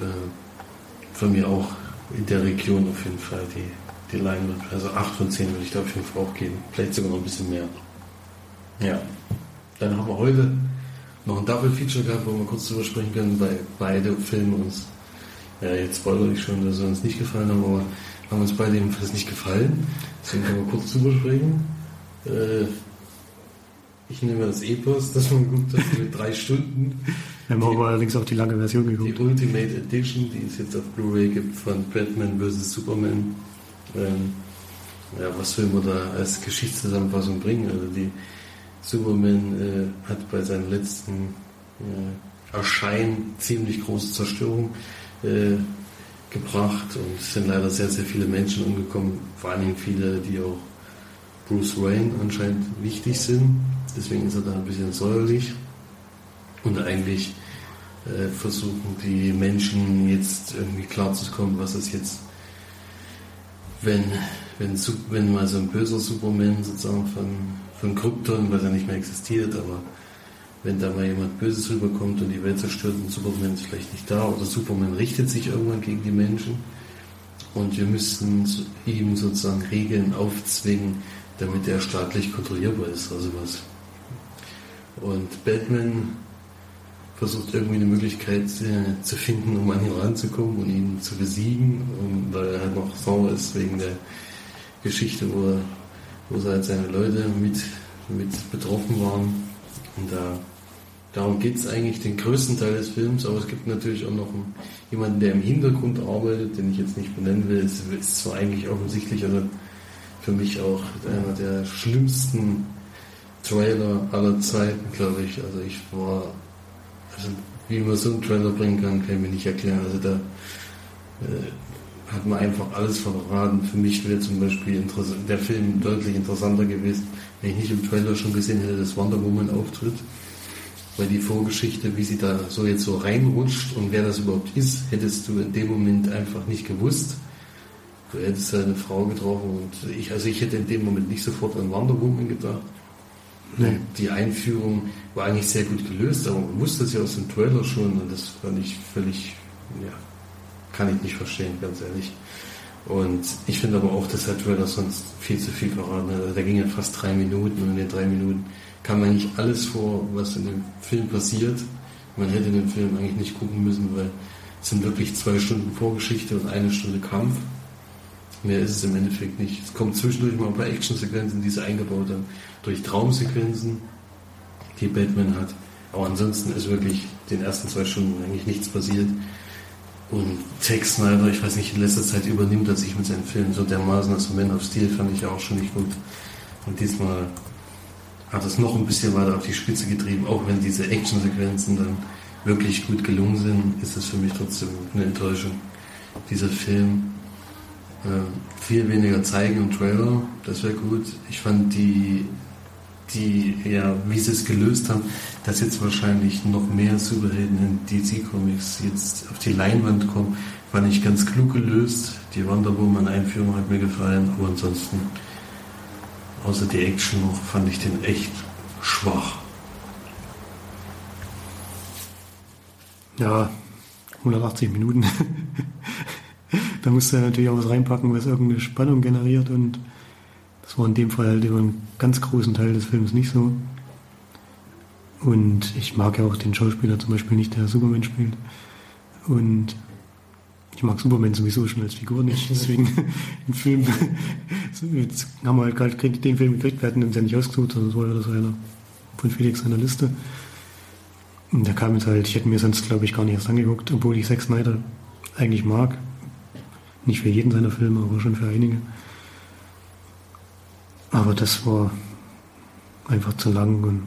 Äh, von mir auch in der Region auf jeden Fall die die Leinwand. Also 8 von 10 würde ich da auf jeden Fall auch geben. Vielleicht sogar noch ein bisschen mehr. Ja. Dann haben wir heute noch ein Double Feature gehabt, wo wir kurz drüber sprechen können, weil beide Filme uns, ja jetzt spoilere ich schon, dass sie uns nicht gefallen haben, aber haben uns beide jedenfalls nicht gefallen. Deswegen können wir kurz drüber sprechen. Äh, ich nehme das Epos, das man geguckt hat, mit drei Stunden. Wir haben aber allerdings auch die lange Version geguckt. Die Ultimate Edition, die es jetzt auf Blu-ray gibt von Batman vs. Superman. Ähm, ja, was will man da als Geschichtszusammenfassung bringen? Also die Superman äh, hat bei seinem letzten äh, Erscheinen ziemlich große Zerstörung äh, gebracht und es sind leider sehr, sehr viele Menschen umgekommen, vor Dingen viele, die auch Bruce Wayne anscheinend wichtig sind. Deswegen ist er da ein bisschen säuerlich. Und eigentlich äh, versuchen die Menschen jetzt irgendwie klarzukommen, was es jetzt, wenn, wenn, wenn mal so ein böser Superman sozusagen von, von Krypton, was ja nicht mehr existiert, aber wenn da mal jemand Böses rüberkommt und die Welt zerstört und Superman ist vielleicht nicht da oder Superman richtet sich irgendwann gegen die Menschen und wir müssten ihm sozusagen Regeln aufzwingen, damit er staatlich kontrollierbar ist oder sowas. Und Batman versucht irgendwie eine Möglichkeit äh, zu finden, um an ihn ranzukommen und ihn zu besiegen, und weil er halt noch sauer ist wegen der Geschichte, wo, er, wo halt seine Leute mit, mit betroffen waren. Und da, darum geht es eigentlich den größten Teil des Films, aber es gibt natürlich auch noch jemanden, der im Hintergrund arbeitet, den ich jetzt nicht benennen will. Es ist zwar eigentlich offensichtlich, also für mich auch einer der schlimmsten Trailer aller Zeiten, glaube ich. Also ich war, also wie man so einen Trailer bringen kann, kann ich mir nicht erklären. Also da äh, hat man einfach alles verraten. Für mich wäre zum Beispiel der Film deutlich interessanter gewesen, wenn ich nicht im Trailer schon gesehen hätte, dass Wonder Woman auftritt. Weil die Vorgeschichte, wie sie da so jetzt so reinrutscht und wer das überhaupt ist, hättest du in dem Moment einfach nicht gewusst. Du hättest eine Frau getroffen und ich, also ich hätte in dem Moment nicht sofort an Wonder Woman gedacht. Nee. Die Einführung war eigentlich sehr gut gelöst, aber man wusste es ja aus dem Trailer schon und das fand ich völlig, ja, kann ich nicht verstehen, ganz ehrlich. Und ich finde aber auch, dass der Trailer sonst viel zu viel verraten hat. Der ging ja fast drei Minuten und in den drei Minuten kam eigentlich alles vor, was in dem Film passiert. Man hätte den Film eigentlich nicht gucken müssen, weil es sind wirklich zwei Stunden Vorgeschichte und eine Stunde Kampf. Mehr ist es im Endeffekt nicht. Es kommt zwischendurch mal ein paar Actionsequenzen, die sie eingebaut haben, durch Traumsequenzen, die Batman hat. Aber ansonsten ist wirklich den ersten zwei Stunden eigentlich nichts passiert. Und Tex Snyder, ich weiß nicht, in letzter Zeit übernimmt er sich mit seinen Filmen so dermaßen. Also Man of Steel fand ich auch schon nicht gut. Und diesmal hat es noch ein bisschen weiter auf die Spitze getrieben. Auch wenn diese Actionsequenzen dann wirklich gut gelungen sind, ist es für mich trotzdem eine Enttäuschung. Dieser Film äh, viel weniger zeigen im Trailer, das wäre gut. Ich fand die, die, ja, wie sie es gelöst haben, dass jetzt wahrscheinlich noch mehr Superhelden in DC Comics jetzt auf die Leinwand kommen, fand ich ganz klug gelöst. Die Wonder Woman Einführung hat mir gefallen, aber ansonsten, außer die Action noch, fand ich den echt schwach. Ja, 180 Minuten. da musste er natürlich auch was reinpacken, was irgendeine Spannung generiert und das war in dem Fall halt über einen ganz großen Teil des Films nicht so. Und ich mag ja auch den Schauspieler zum Beispiel nicht, der Superman spielt. Und ich mag Superman sowieso schon als Figur nicht. Deswegen im Film jetzt haben wir halt gerade den Film gekriegt. Wir hatten uns ja nicht ausgesucht, sondern es war ja das einer von Felix seiner Liste. Und der kam jetzt halt, ich hätte mir sonst glaube ich gar nicht erst angeguckt, obwohl ich Zack Snyder eigentlich mag. Nicht für jeden seiner Filme, aber schon für einige. Aber das war einfach zu lang und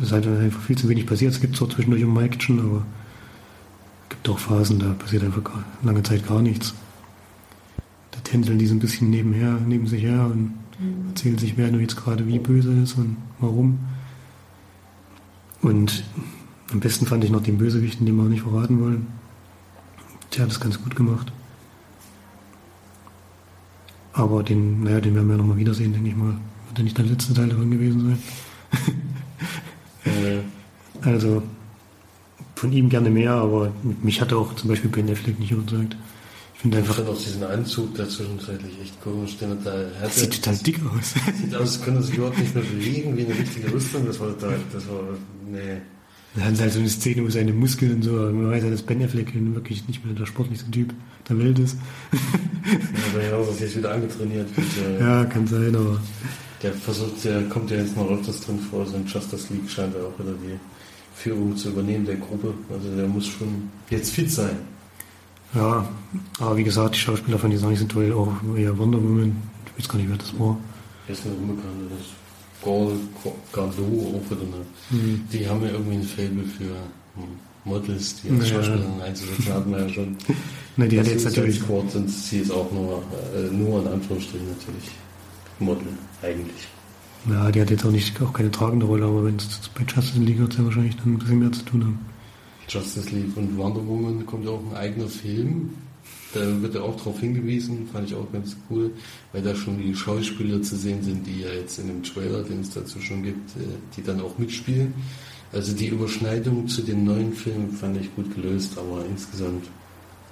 es ist einfach viel zu wenig passiert. Es gibt zwar zwischendurch um Action, aber es gibt auch Phasen, da passiert einfach gar, lange Zeit gar nichts. Da tänzeln die so ein bisschen nebenher, neben sich her und mhm. erzählen sich, wer nur jetzt gerade wie böse ist und warum. Und am besten fand ich noch den Bösewichten, den wir auch nicht verraten wollen. Der hat das ganz gut gemacht. Aber den, naja, den werden wir nochmal wiedersehen, denke ich mal. Wird ja nicht der letzte Teil davon gewesen sein. Äh. also von ihm gerne mehr, aber mich hat auch zum Beispiel Ben Affleck nicht überzeugt. Ich finde einfach. Ich auch diesen Anzug da zwischenzeitlich echt komisch. Den da hatte, sieht total dick aus. Sieht aus, als könnte sich überhaupt nicht mehr bewegen wie eine richtige Rüstung. Das war total, das war, nee. Dann haben sie halt so eine Szene, wo seine Muskeln und so, man weiß ja, dass Ben Affleck wirklich nicht mehr der sportlichste Typ der Welt ist. ja, ja, dass er jetzt wieder angetrainiert wird. Ja, kann sein, aber. Der versucht, der kommt ja jetzt noch öfters drin vor, so in Justice League scheint er auch wieder die Führung zu übernehmen der Gruppe. Also der muss schon jetzt fit sein. Ja, aber wie gesagt, die Schauspieler von die sagen, sind wohl auch eher Wonder Woman. Ich weiß gar nicht, wer das war. Der ist eine Unbekannte, das auch wieder eine. Mhm. Die haben ja irgendwie ein Fable für hm, Models, die als ja. Schauspielerin einzusetzen hatten wir ja schon. ne, die hat jetzt natürlich. Squad sind sie ist auch nur, äh, nur in Anführungsstrichen natürlich Model, eigentlich. Ja, die hat jetzt auch nicht auch keine tragende Rolle, aber wenn es bei Justice League wird es ja wahrscheinlich dann ein bisschen mehr zu tun haben. Justice League und Wonder Woman kommt ja auch ein eigener Film. Da wird ja auch darauf hingewiesen, fand ich auch ganz cool, weil da schon die Schauspieler zu sehen sind, die ja jetzt in dem Trailer, den es dazu schon gibt, äh, die dann auch mitspielen. Also die Überschneidung zu den neuen Filmen fand ich gut gelöst, aber insgesamt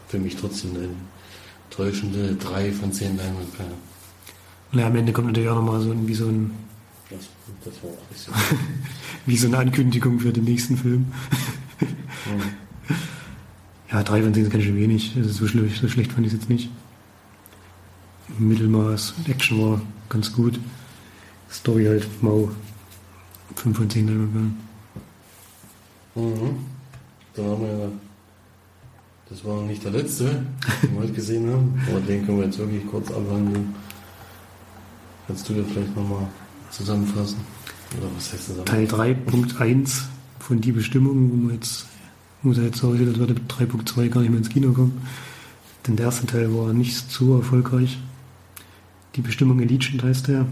für mich trotzdem eine täuschende 3 von 10 Leinwandperlen. Und ja, am Ende kommt natürlich auch nochmal so wie so ein das, das war auch ein bisschen wie so eine Ankündigung für den nächsten Film. Ja, drei von zehn ist ganz schön wenig. Also so, schlecht, so schlecht fand ich es jetzt nicht. Mittelmaß, Action war ganz gut. Story halt mau. 5 von 10 Mhm. Dann haben wir das war noch nicht der letzte, den wir heute gesehen haben, aber den können wir jetzt wirklich kurz abhandeln. Kannst du dir vielleicht nochmal zusammenfassen? Oder was heißt zusammenfassen? Teil 3.1 von die Bestimmung, wo man jetzt muss er jetzt so aussieht, als würde 3.2 gar nicht mehr ins Kino kommen. Denn der erste Teil war nicht so erfolgreich. Die Bestimmung Allegiant heißt der.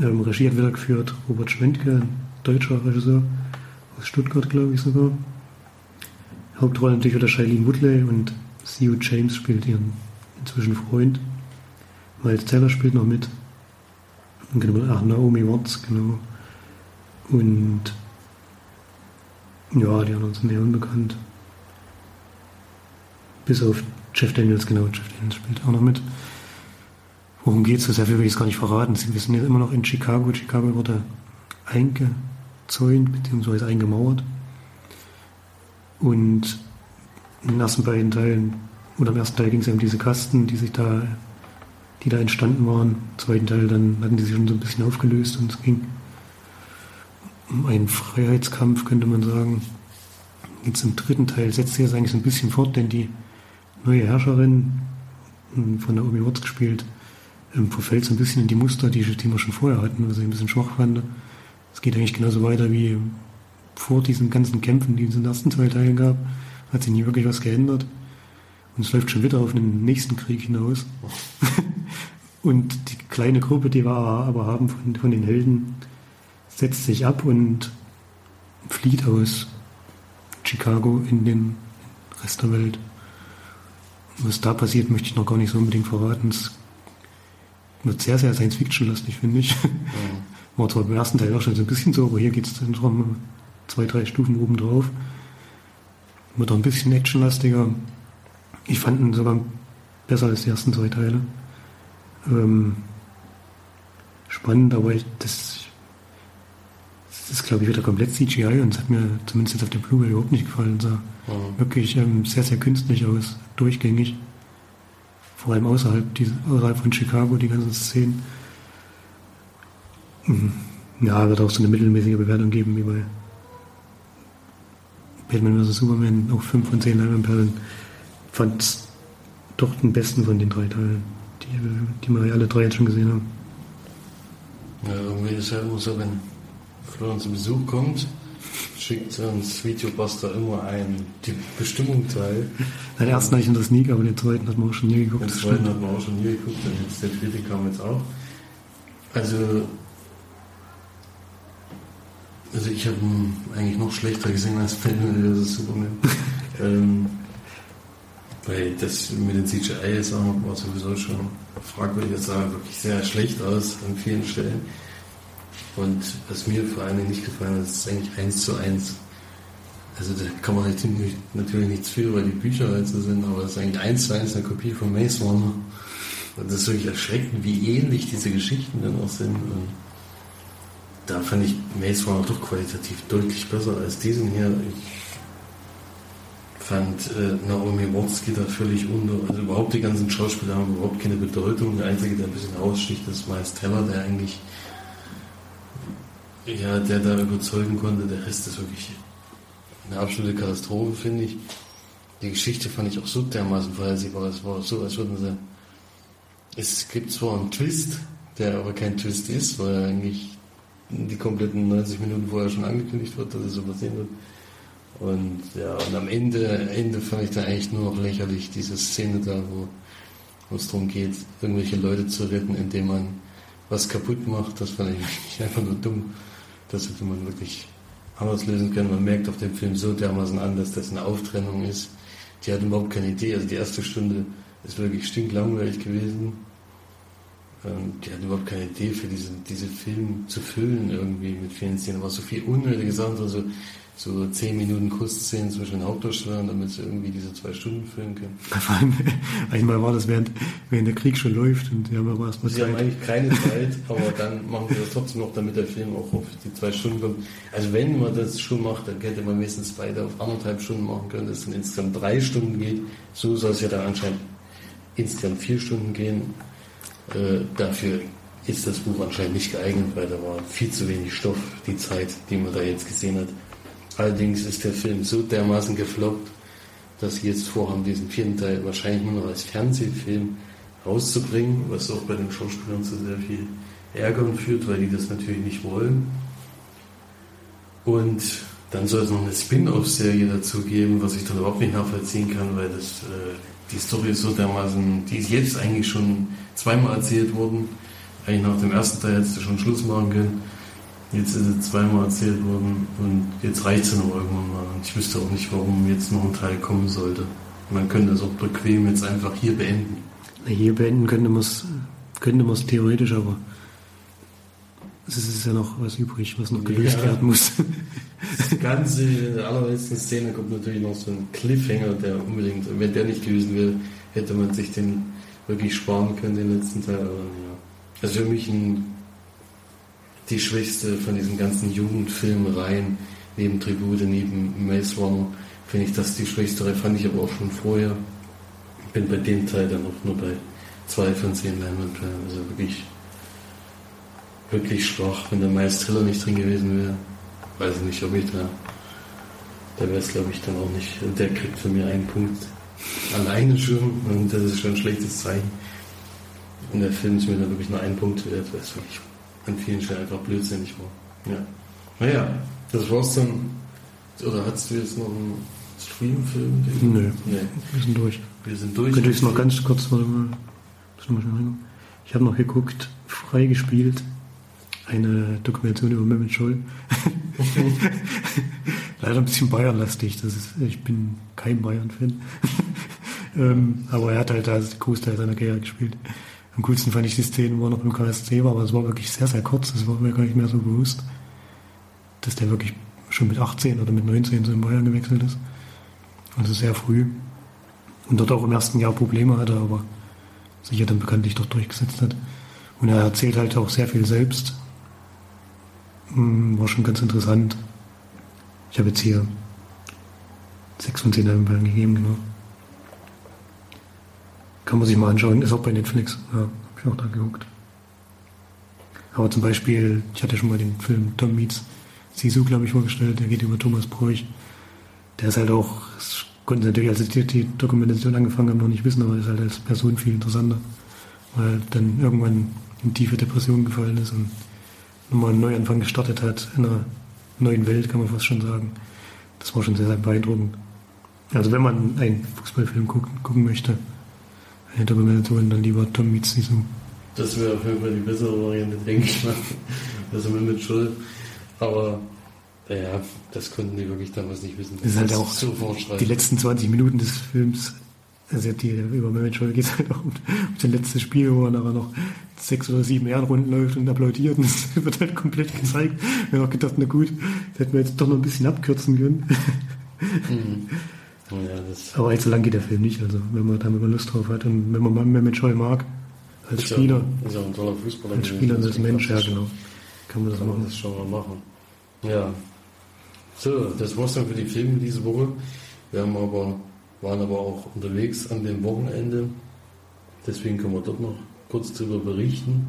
Ähm, Regie hat wieder geführt Robert Schwentke, deutscher Regisseur aus Stuttgart, glaube ich sogar. Hauptrolle natürlich wieder Shailene Woodley und Theo James spielt ihren inzwischen Freund. Miles Teller spielt noch mit. Und genau, ach, Naomi Watts, genau. Und ja, die anderen sind eher unbekannt. Bis auf Jeff Daniels, genau, Jeff Daniels spielt auch noch mit. Worum geht es? So sehr viel will ich es gar nicht verraten. Wir sind jetzt immer noch in Chicago. Chicago wurde eingezäunt bzw. eingemauert. Und in den ersten beiden Teilen, oder im ersten Teil ging es um diese Kasten, die sich da, die da entstanden waren. Im zweiten Teil dann hatten die sich schon so ein bisschen aufgelöst und es ging ein Freiheitskampf, könnte man sagen. Jetzt im dritten Teil setzt sich das eigentlich so ein bisschen fort, denn die neue Herrscherin, hm, von der Omi Watts gespielt, ähm, verfällt so ein bisschen in die Muster, die, die wir schon vorher hatten, was ich ein bisschen schwach fand. Es geht eigentlich genauso weiter wie vor diesen ganzen Kämpfen, die es in den ersten zwei Teilen gab. Hat sich nie wirklich was geändert. Und es läuft schon wieder auf einen nächsten Krieg hinaus. Und die kleine Gruppe, die wir aber haben von, von den Helden, setzt sich ab und flieht aus Chicago in den Rest der Welt. Was da passiert, möchte ich noch gar nicht so unbedingt verraten. Es wird sehr, sehr Science-Fiction-lastig, finde ich. Ja. War zwar beim ersten Teil auch schon so ein bisschen so, aber hier geht es dann schon zwei, drei Stufen oben drauf. Wird auch ein bisschen actionlastiger. Ich fand ihn sogar besser als die ersten zwei Teile. Ähm, spannend, aber ich, das, das ist, glaube ich, wieder komplett CGI und es hat mir zumindest jetzt auf der Blu-ray überhaupt nicht gefallen. Es sah mhm. wirklich ähm, sehr, sehr künstlich aus, durchgängig. Vor allem außerhalb, diese, außerhalb von Chicago, die ganzen Szenen. Mhm. Ja, wird auch so eine mittelmäßige Bewertung geben, wie bei Batman vs. Superman, auch 5 von 10 Leinwandperlen. Fand es doch den besten von den drei Teilen, die, die wir alle drei jetzt schon gesehen haben. Ja, irgendwie ist ja immer so, wenn Florian zu Besuch kommt, schickt uns Videobuster immer ein die Bestimmung teil. Den ersten habe ich in der Sneak, aber den zweiten hat man auch schon nie geguckt. Den zweiten hat man auch schon nie geguckt, und jetzt der dritte kam jetzt auch. Also, also ich habe ihn eigentlich noch schlechter gesehen als Batman vs. Superman. ähm, weil das mit den CGI ist auch war sowieso schon fragwürdig. Es sah wirklich sehr schlecht aus an vielen Stellen. Und was mir vor allem nicht gefallen hat, ist eigentlich eins zu eins Also da kann man halt natürlich nichts für, weil die Bücher halt so sind, aber es ist eigentlich eins zu eins eine Kopie von Maze Runner. Und das ist wirklich erschreckend, wie ähnlich diese Geschichten dann auch sind. Und da fand ich Maze Runner doch qualitativ deutlich besser als diesen hier. Ich fand äh, Naomi Watts da völlig unter. Also überhaupt die ganzen Schauspieler haben überhaupt keine Bedeutung. Der Einzige, der ein bisschen raussticht, ist Miles Teller, der eigentlich ja, der da überzeugen konnte. Der Rest ist wirklich eine absolute Katastrophe, finde ich. Die Geschichte fand ich auch so dermaßen vorhersehbar. Es war so, als würden sie. Es gibt zwar einen Twist, der aber kein Twist ist, weil eigentlich die kompletten 90 Minuten vorher schon angekündigt wird, dass es so passieren wird. Und ja, und am Ende, Ende fand ich da eigentlich nur noch lächerlich, diese Szene da, wo, wo es darum geht, irgendwelche Leute zu retten, indem man was kaputt macht. Das fand ich einfach nur dumm. Das hätte man wirklich anders lösen können. Man merkt auf dem Film so dermaßen an, dass das eine Auftrennung ist. Die hatten überhaupt keine Idee. Also die erste Stunde ist wirklich stinklangweilig gewesen. Ähm, die hatten überhaupt keine Idee für diesen, diesen Film zu füllen irgendwie mit vielen Szenen. Da war so viel unnötige Sachen, so zehn Minuten Kussszenen zwischen den Hauptdarstellern, damit sie irgendwie diese zwei Stunden filmen können. Vor allem, einmal war das während, während der Krieg schon läuft und die haben aber erstmal Sie Zeit. haben eigentlich keine Zeit, aber dann machen sie das trotzdem noch, damit der Film auch auf die zwei Stunden kommt. Also wenn man das schon macht, dann hätte man meistens beide auf anderthalb Stunden machen können, dass es dann insgesamt drei Stunden geht. So soll es ja dann anscheinend insgesamt vier Stunden gehen. Äh, dafür ist das Buch anscheinend nicht geeignet, weil da war viel zu wenig Stoff, die Zeit, die man da jetzt gesehen hat. Allerdings ist der Film so dermaßen gefloppt, dass sie jetzt vorhaben, diesen vierten Teil wahrscheinlich nur noch als Fernsehfilm rauszubringen, was auch bei den Schauspielern zu sehr viel Ärger führt, weil die das natürlich nicht wollen. Und dann soll es noch eine Spin-off-Serie dazu geben, was ich dann überhaupt nicht nachvollziehen kann, weil das, äh, die Story ist so dermaßen, die ist jetzt eigentlich schon zweimal erzählt worden. Eigentlich nach dem ersten Teil hättest du schon Schluss machen können. Jetzt ist es zweimal erzählt worden und jetzt reicht es noch irgendwann mal. Und ich wüsste auch nicht, warum jetzt noch ein Teil kommen sollte. Man könnte es auch bequem jetzt einfach hier beenden. Hier beenden könnte man es könnte theoretisch, aber es ist ja noch was übrig, was noch gelöst ja. werden muss. Das Ganze, in der allerletzten Szene kommt natürlich noch so ein Cliffhanger, der unbedingt, wenn der nicht gewesen wäre, hätte man sich den wirklich sparen können, den letzten Teil. Aber, ja. Also für mich ein die schwächste von diesen ganzen Jugendfilmreihen, neben Tribute, neben Maze Runner, finde ich das die schwächste fand ich aber auch schon vorher. Bin bei dem Teil dann auch nur bei zwei von zehn Leinwandperlen, also wirklich, wirklich schwach. Wenn der Miles Triller nicht drin gewesen wäre, weiß ich nicht, ob ich da, da wäre es glaube ich dann auch nicht, der kriegt von mir einen Punkt alleine schon und das ist schon ein schlechtes Zeichen. Und der Film ist mir dann wirklich nur einen Punkt wert, weil es wirklich an vielen Stellen einfach blödsinnig war. Ja. Naja, das war's dann. Oder hattest du jetzt noch einen Streamfilm? Nö. Nee. Wir sind durch. Wir sind durch. Könnte ich noch ganz kurz, warte mal. Ich habe noch geguckt, freigespielt, eine Dokumentation über Mehmet Scholl. Leider ein bisschen Bayern-lastig. ich bin kein Bayern-Fan. ähm, aber er hat halt da Großteil seiner Karriere gespielt. Am coolsten fand ich die Szene, wo er noch beim KSC war, aber es war wirklich sehr, sehr kurz. Das war mir gar nicht mehr so bewusst, dass der wirklich schon mit 18 oder mit 19 so in Bayern gewechselt ist. Also sehr früh. Und dort auch im ersten Jahr Probleme hatte, aber sich ja dann bekanntlich doch durchgesetzt hat. Und er erzählt halt auch sehr viel selbst. Hm, war schon ganz interessant. Ich habe jetzt hier 6 von 10 Bayern gegeben, genau. Kann man sich mal anschauen, ist auch bei Netflix. Ja, habe ich auch da geguckt. Aber zum Beispiel, ich hatte schon mal den Film Tom Meets Sisu, glaube ich, vorgestellt, der geht über Thomas Bräuch. Der ist halt auch, das konnten sie natürlich, als sie die Dokumentation angefangen haben, noch nicht wissen, aber ist halt als Person viel interessanter. Weil dann irgendwann in tiefe Depression gefallen ist und nochmal einen Neuanfang gestartet hat in einer neuen Welt, kann man fast schon sagen. Das war schon sehr, sehr beeindruckend. Also wenn man einen Fußballfilm gucken, gucken möchte, eine Dokumentation dann lieber Tom Meets Sisu. Das wäre auf jeden Fall die bessere Variante, denke ich mal. Also mit Schuld. Aber ja, das konnten die wirklich damals nicht wissen. Das ist halt auch so die letzten 20 Minuten des Films, also die, über Mehmet Scholl geht es halt auch um, um das letzte Spiel, wo er nachher noch sechs oder sieben Ehrenrunden läuft und applaudiert und das wird halt komplett gezeigt. Ich habe auch gedacht, na gut, das hätten wir jetzt doch noch ein bisschen abkürzen können. Mhm. Ja, Aber allzu lang geht der Film nicht, also wenn man da mal Lust drauf hat und wenn man mal mit Scheu mag, als ist Spieler. Ja, ist ja ein toller Fußballer. Als Spieler und als Mensch, ja genau. Kann man das kann machen. das schon mal machen. Ja. So, das war's dann für die Filme diese Woche. Wir haben aber, waren aber auch unterwegs an dem Wochenende. Deswegen können wir dort noch kurz darüber berichten.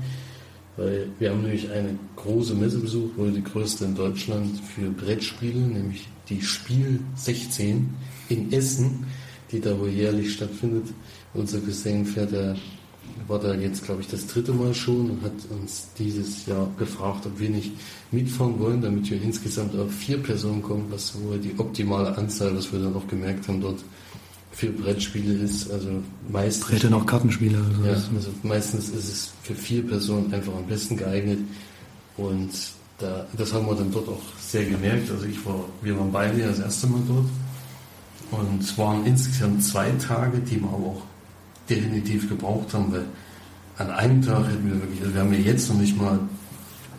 Weil wir haben nämlich eine große Messe besucht, wohl die größte in Deutschland für Brettspiele, nämlich die Spiel 16 in Essen, die da wohl jährlich stattfindet. Unser Cousin fährt da, war da jetzt, glaube ich, das dritte Mal schon und hat uns dieses Jahr gefragt, ob wir nicht mitfahren wollen, damit wir insgesamt auf vier Personen kommen, was wohl die optimale Anzahl, was wir dann auch gemerkt haben, dort für Brettspiele ist. Also meistens. Hätte noch Kartenspiele. Also ja, also meistens ist es für vier Personen einfach am besten geeignet. Und da, das haben wir dann dort auch sehr gemerkt. Also ich war, wir waren beide ja das erste Mal dort. Und es waren insgesamt zwei Tage, die wir aber auch definitiv gebraucht haben, weil an einem Tag hätten wir wirklich, also wir haben ja jetzt noch nicht mal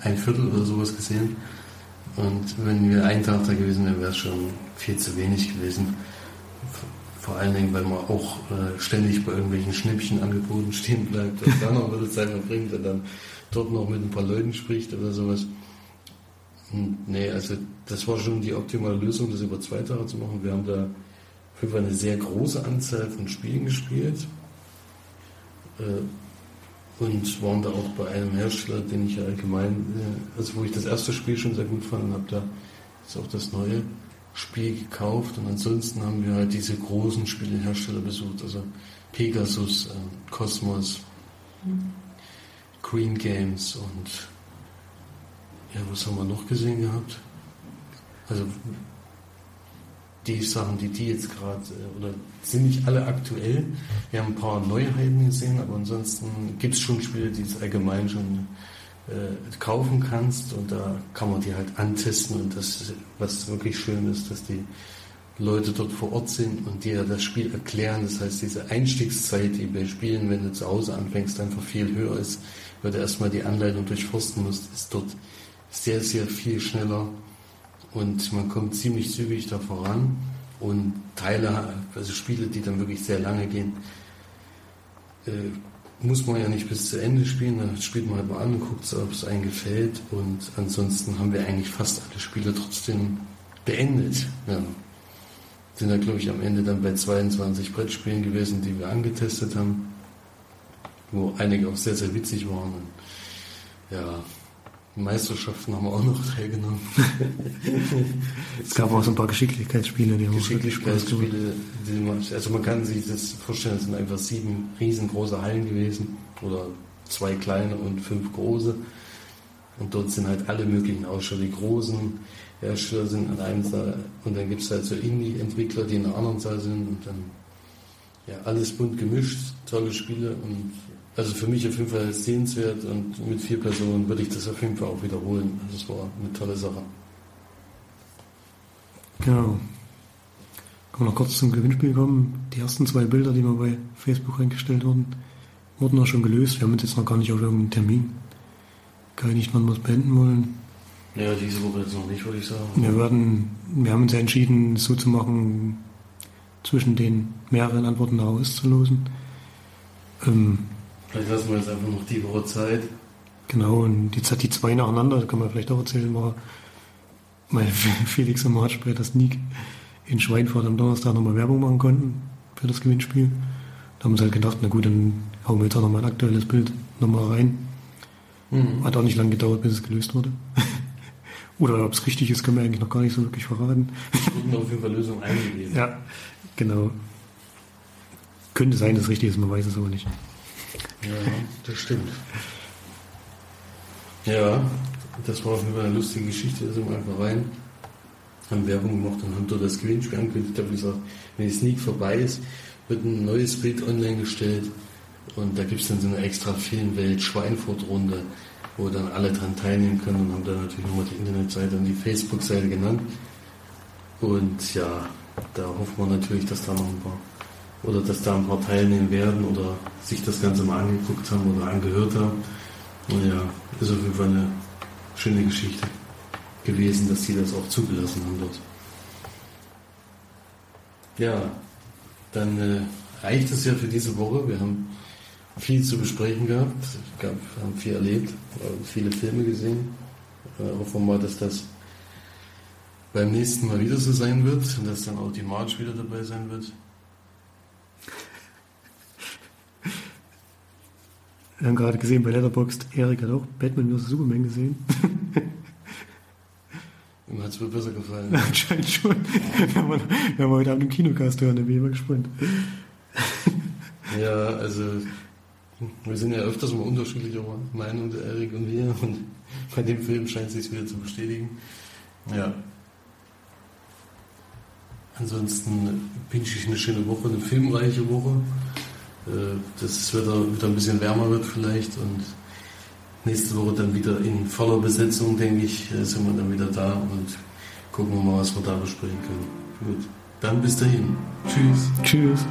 ein Viertel oder sowas gesehen. Und wenn wir einen Tag da gewesen wären, wäre es schon viel zu wenig gewesen. Vor allen Dingen, weil man auch äh, ständig bei irgendwelchen Schnippchen-Angeboten stehen bleibt und dann noch eine Zeit verbringt und dann dort noch mit ein paar Leuten spricht oder sowas. Und nee, also das war schon die optimale Lösung, das über zwei Tage zu machen. Wir haben da Fall eine sehr große Anzahl von Spielen gespielt. Äh, und waren da auch bei einem Hersteller, den ich allgemein, äh, also wo ich das erste Spiel schon sehr gut fand und habe da jetzt auch das neue Spiel gekauft und ansonsten haben wir halt diese großen Spielehersteller besucht, also Pegasus, äh, Cosmos. Green Games und ja, was haben wir noch gesehen gehabt? Also die Sachen, die die jetzt gerade, äh, oder sind nicht alle aktuell. Wir haben ein paar Neuheiten gesehen, aber ansonsten gibt es schon Spiele, die es allgemein schon äh, kaufen kannst und da kann man die halt antesten und das, was wirklich schön ist, dass die Leute dort vor Ort sind und dir das Spiel erklären. Das heißt, diese Einstiegszeit, die bei Spielen, wenn du zu Hause anfängst, einfach viel höher ist, weil du erstmal die Anleitung durchforsten musst, ist dort sehr, sehr viel schneller und man kommt ziemlich zügig da voran und Teile, also Spiele, die dann wirklich sehr lange gehen, äh, muss man ja nicht bis zu Ende spielen, dann spielt man halt an und guckt, ob es einem gefällt. Und ansonsten haben wir eigentlich fast alle Spiele trotzdem beendet. Ja. Sind da, glaube ich, am Ende dann bei 22 Brettspielen gewesen, die wir angetestet haben, wo einige auch sehr, sehr witzig waren. Und ja, Meisterschaften haben wir auch noch teilgenommen. es gab auch so ein paar Geschicklichkeitsspiele, die haben Geschicklichkeitsspiele, die man, also man kann sich das vorstellen, es sind einfach sieben riesengroße Hallen gewesen oder zwei kleine und fünf große. Und dort sind halt alle möglichen Aussteller. Die großen Hersteller sind an einem Saal und dann gibt es halt so Indie-Entwickler, die in der anderen Saal sind und dann ja, alles bunt gemischt, tolle Spiele und also für mich auf jeden Fall sehenswert und mit vier Personen würde ich das auf jeden Fall auch wiederholen. Also es war eine tolle Sache. Genau. Können wir noch kurz zum Gewinnspiel kommen. Die ersten zwei Bilder, die mir bei Facebook eingestellt wurden, wurden auch schon gelöst. Wir haben uns jetzt noch gar nicht auf irgendeinen Termin geeinigt, wann wir es beenden wollen. Ja, diese Woche jetzt noch nicht, würde ich sagen. Wir werden, wir haben uns ja entschieden, so zu machen, zwischen den mehreren Antworten auszulosen. Ähm, Vielleicht lassen wir jetzt einfach noch die Woche Zeit. Genau, und jetzt hat die zwei nacheinander, das kann man vielleicht auch erzählen, war mein Felix und Marge bei der Sneak in Schweinfurt am Donnerstag nochmal Werbung machen konnten für das Gewinnspiel. Da haben sie halt gedacht, na gut, dann hauen wir jetzt auch nochmal ein aktuelles Bild nochmal rein. Mhm. Hat auch nicht lange gedauert, bis es gelöst wurde. Oder ob es richtig ist, können wir eigentlich noch gar nicht so wirklich verraten. Wurden auf jeden Fall Lösungen eingegeben. Ja, genau. Könnte sein, dass es richtig ist, man weiß es aber nicht. Ja, das stimmt. Ja, das war auf jeden Fall eine lustige Geschichte. Da sind wir einfach rein, haben Werbung gemacht und haben dort das Gewinnspiel angekündigt. Da habe ich gesagt, wenn die Sneak vorbei ist, wird ein neues Bild online gestellt und da gibt es dann so eine extra Filmwelt Schweinfurt-Runde, wo dann alle dran teilnehmen können und haben dann natürlich nochmal die Internetseite und die Facebook-Seite genannt. Und ja, da hoffen wir natürlich, dass da noch ein paar oder dass da ein paar teilnehmen werden oder sich das Ganze mal angeguckt haben oder angehört haben. Und ja, ist auf jeden Fall eine schöne Geschichte gewesen, dass sie das auch zugelassen haben dort. Ja, dann äh, reicht es ja für diese Woche. Wir haben viel zu besprechen gehabt. wir haben viel erlebt, viele Filme gesehen. Äh, hoffen wir mal, dass das beim nächsten Mal wieder so sein wird und dass dann auch die March wieder dabei sein wird. Wir haben gerade gesehen bei Letterboxd, Erik hat auch Batman vs. Superman gesehen. Ihm hat es wohl besser gefallen. Anscheinend schon. Wir haben, wir heute Abend im Kinocast hören, da bin ich mal gespannt. Ja, also wir sind ja öfters mal unterschiedlicher Meinung, der Erik und wir. Und bei dem Film scheint es sich wieder zu bestätigen. Ja. Ansonsten wünsche ich eine schöne Woche, eine filmreiche Woche. Äh, dass das Wetter wieder ein bisschen wärmer wird vielleicht und nächste Woche dann wieder in voller Besetzung, denke ich, äh, sind wir dann wieder da und gucken wir mal, was wir da besprechen können. Gut, dann bis dahin. Tschüss. Tschüss.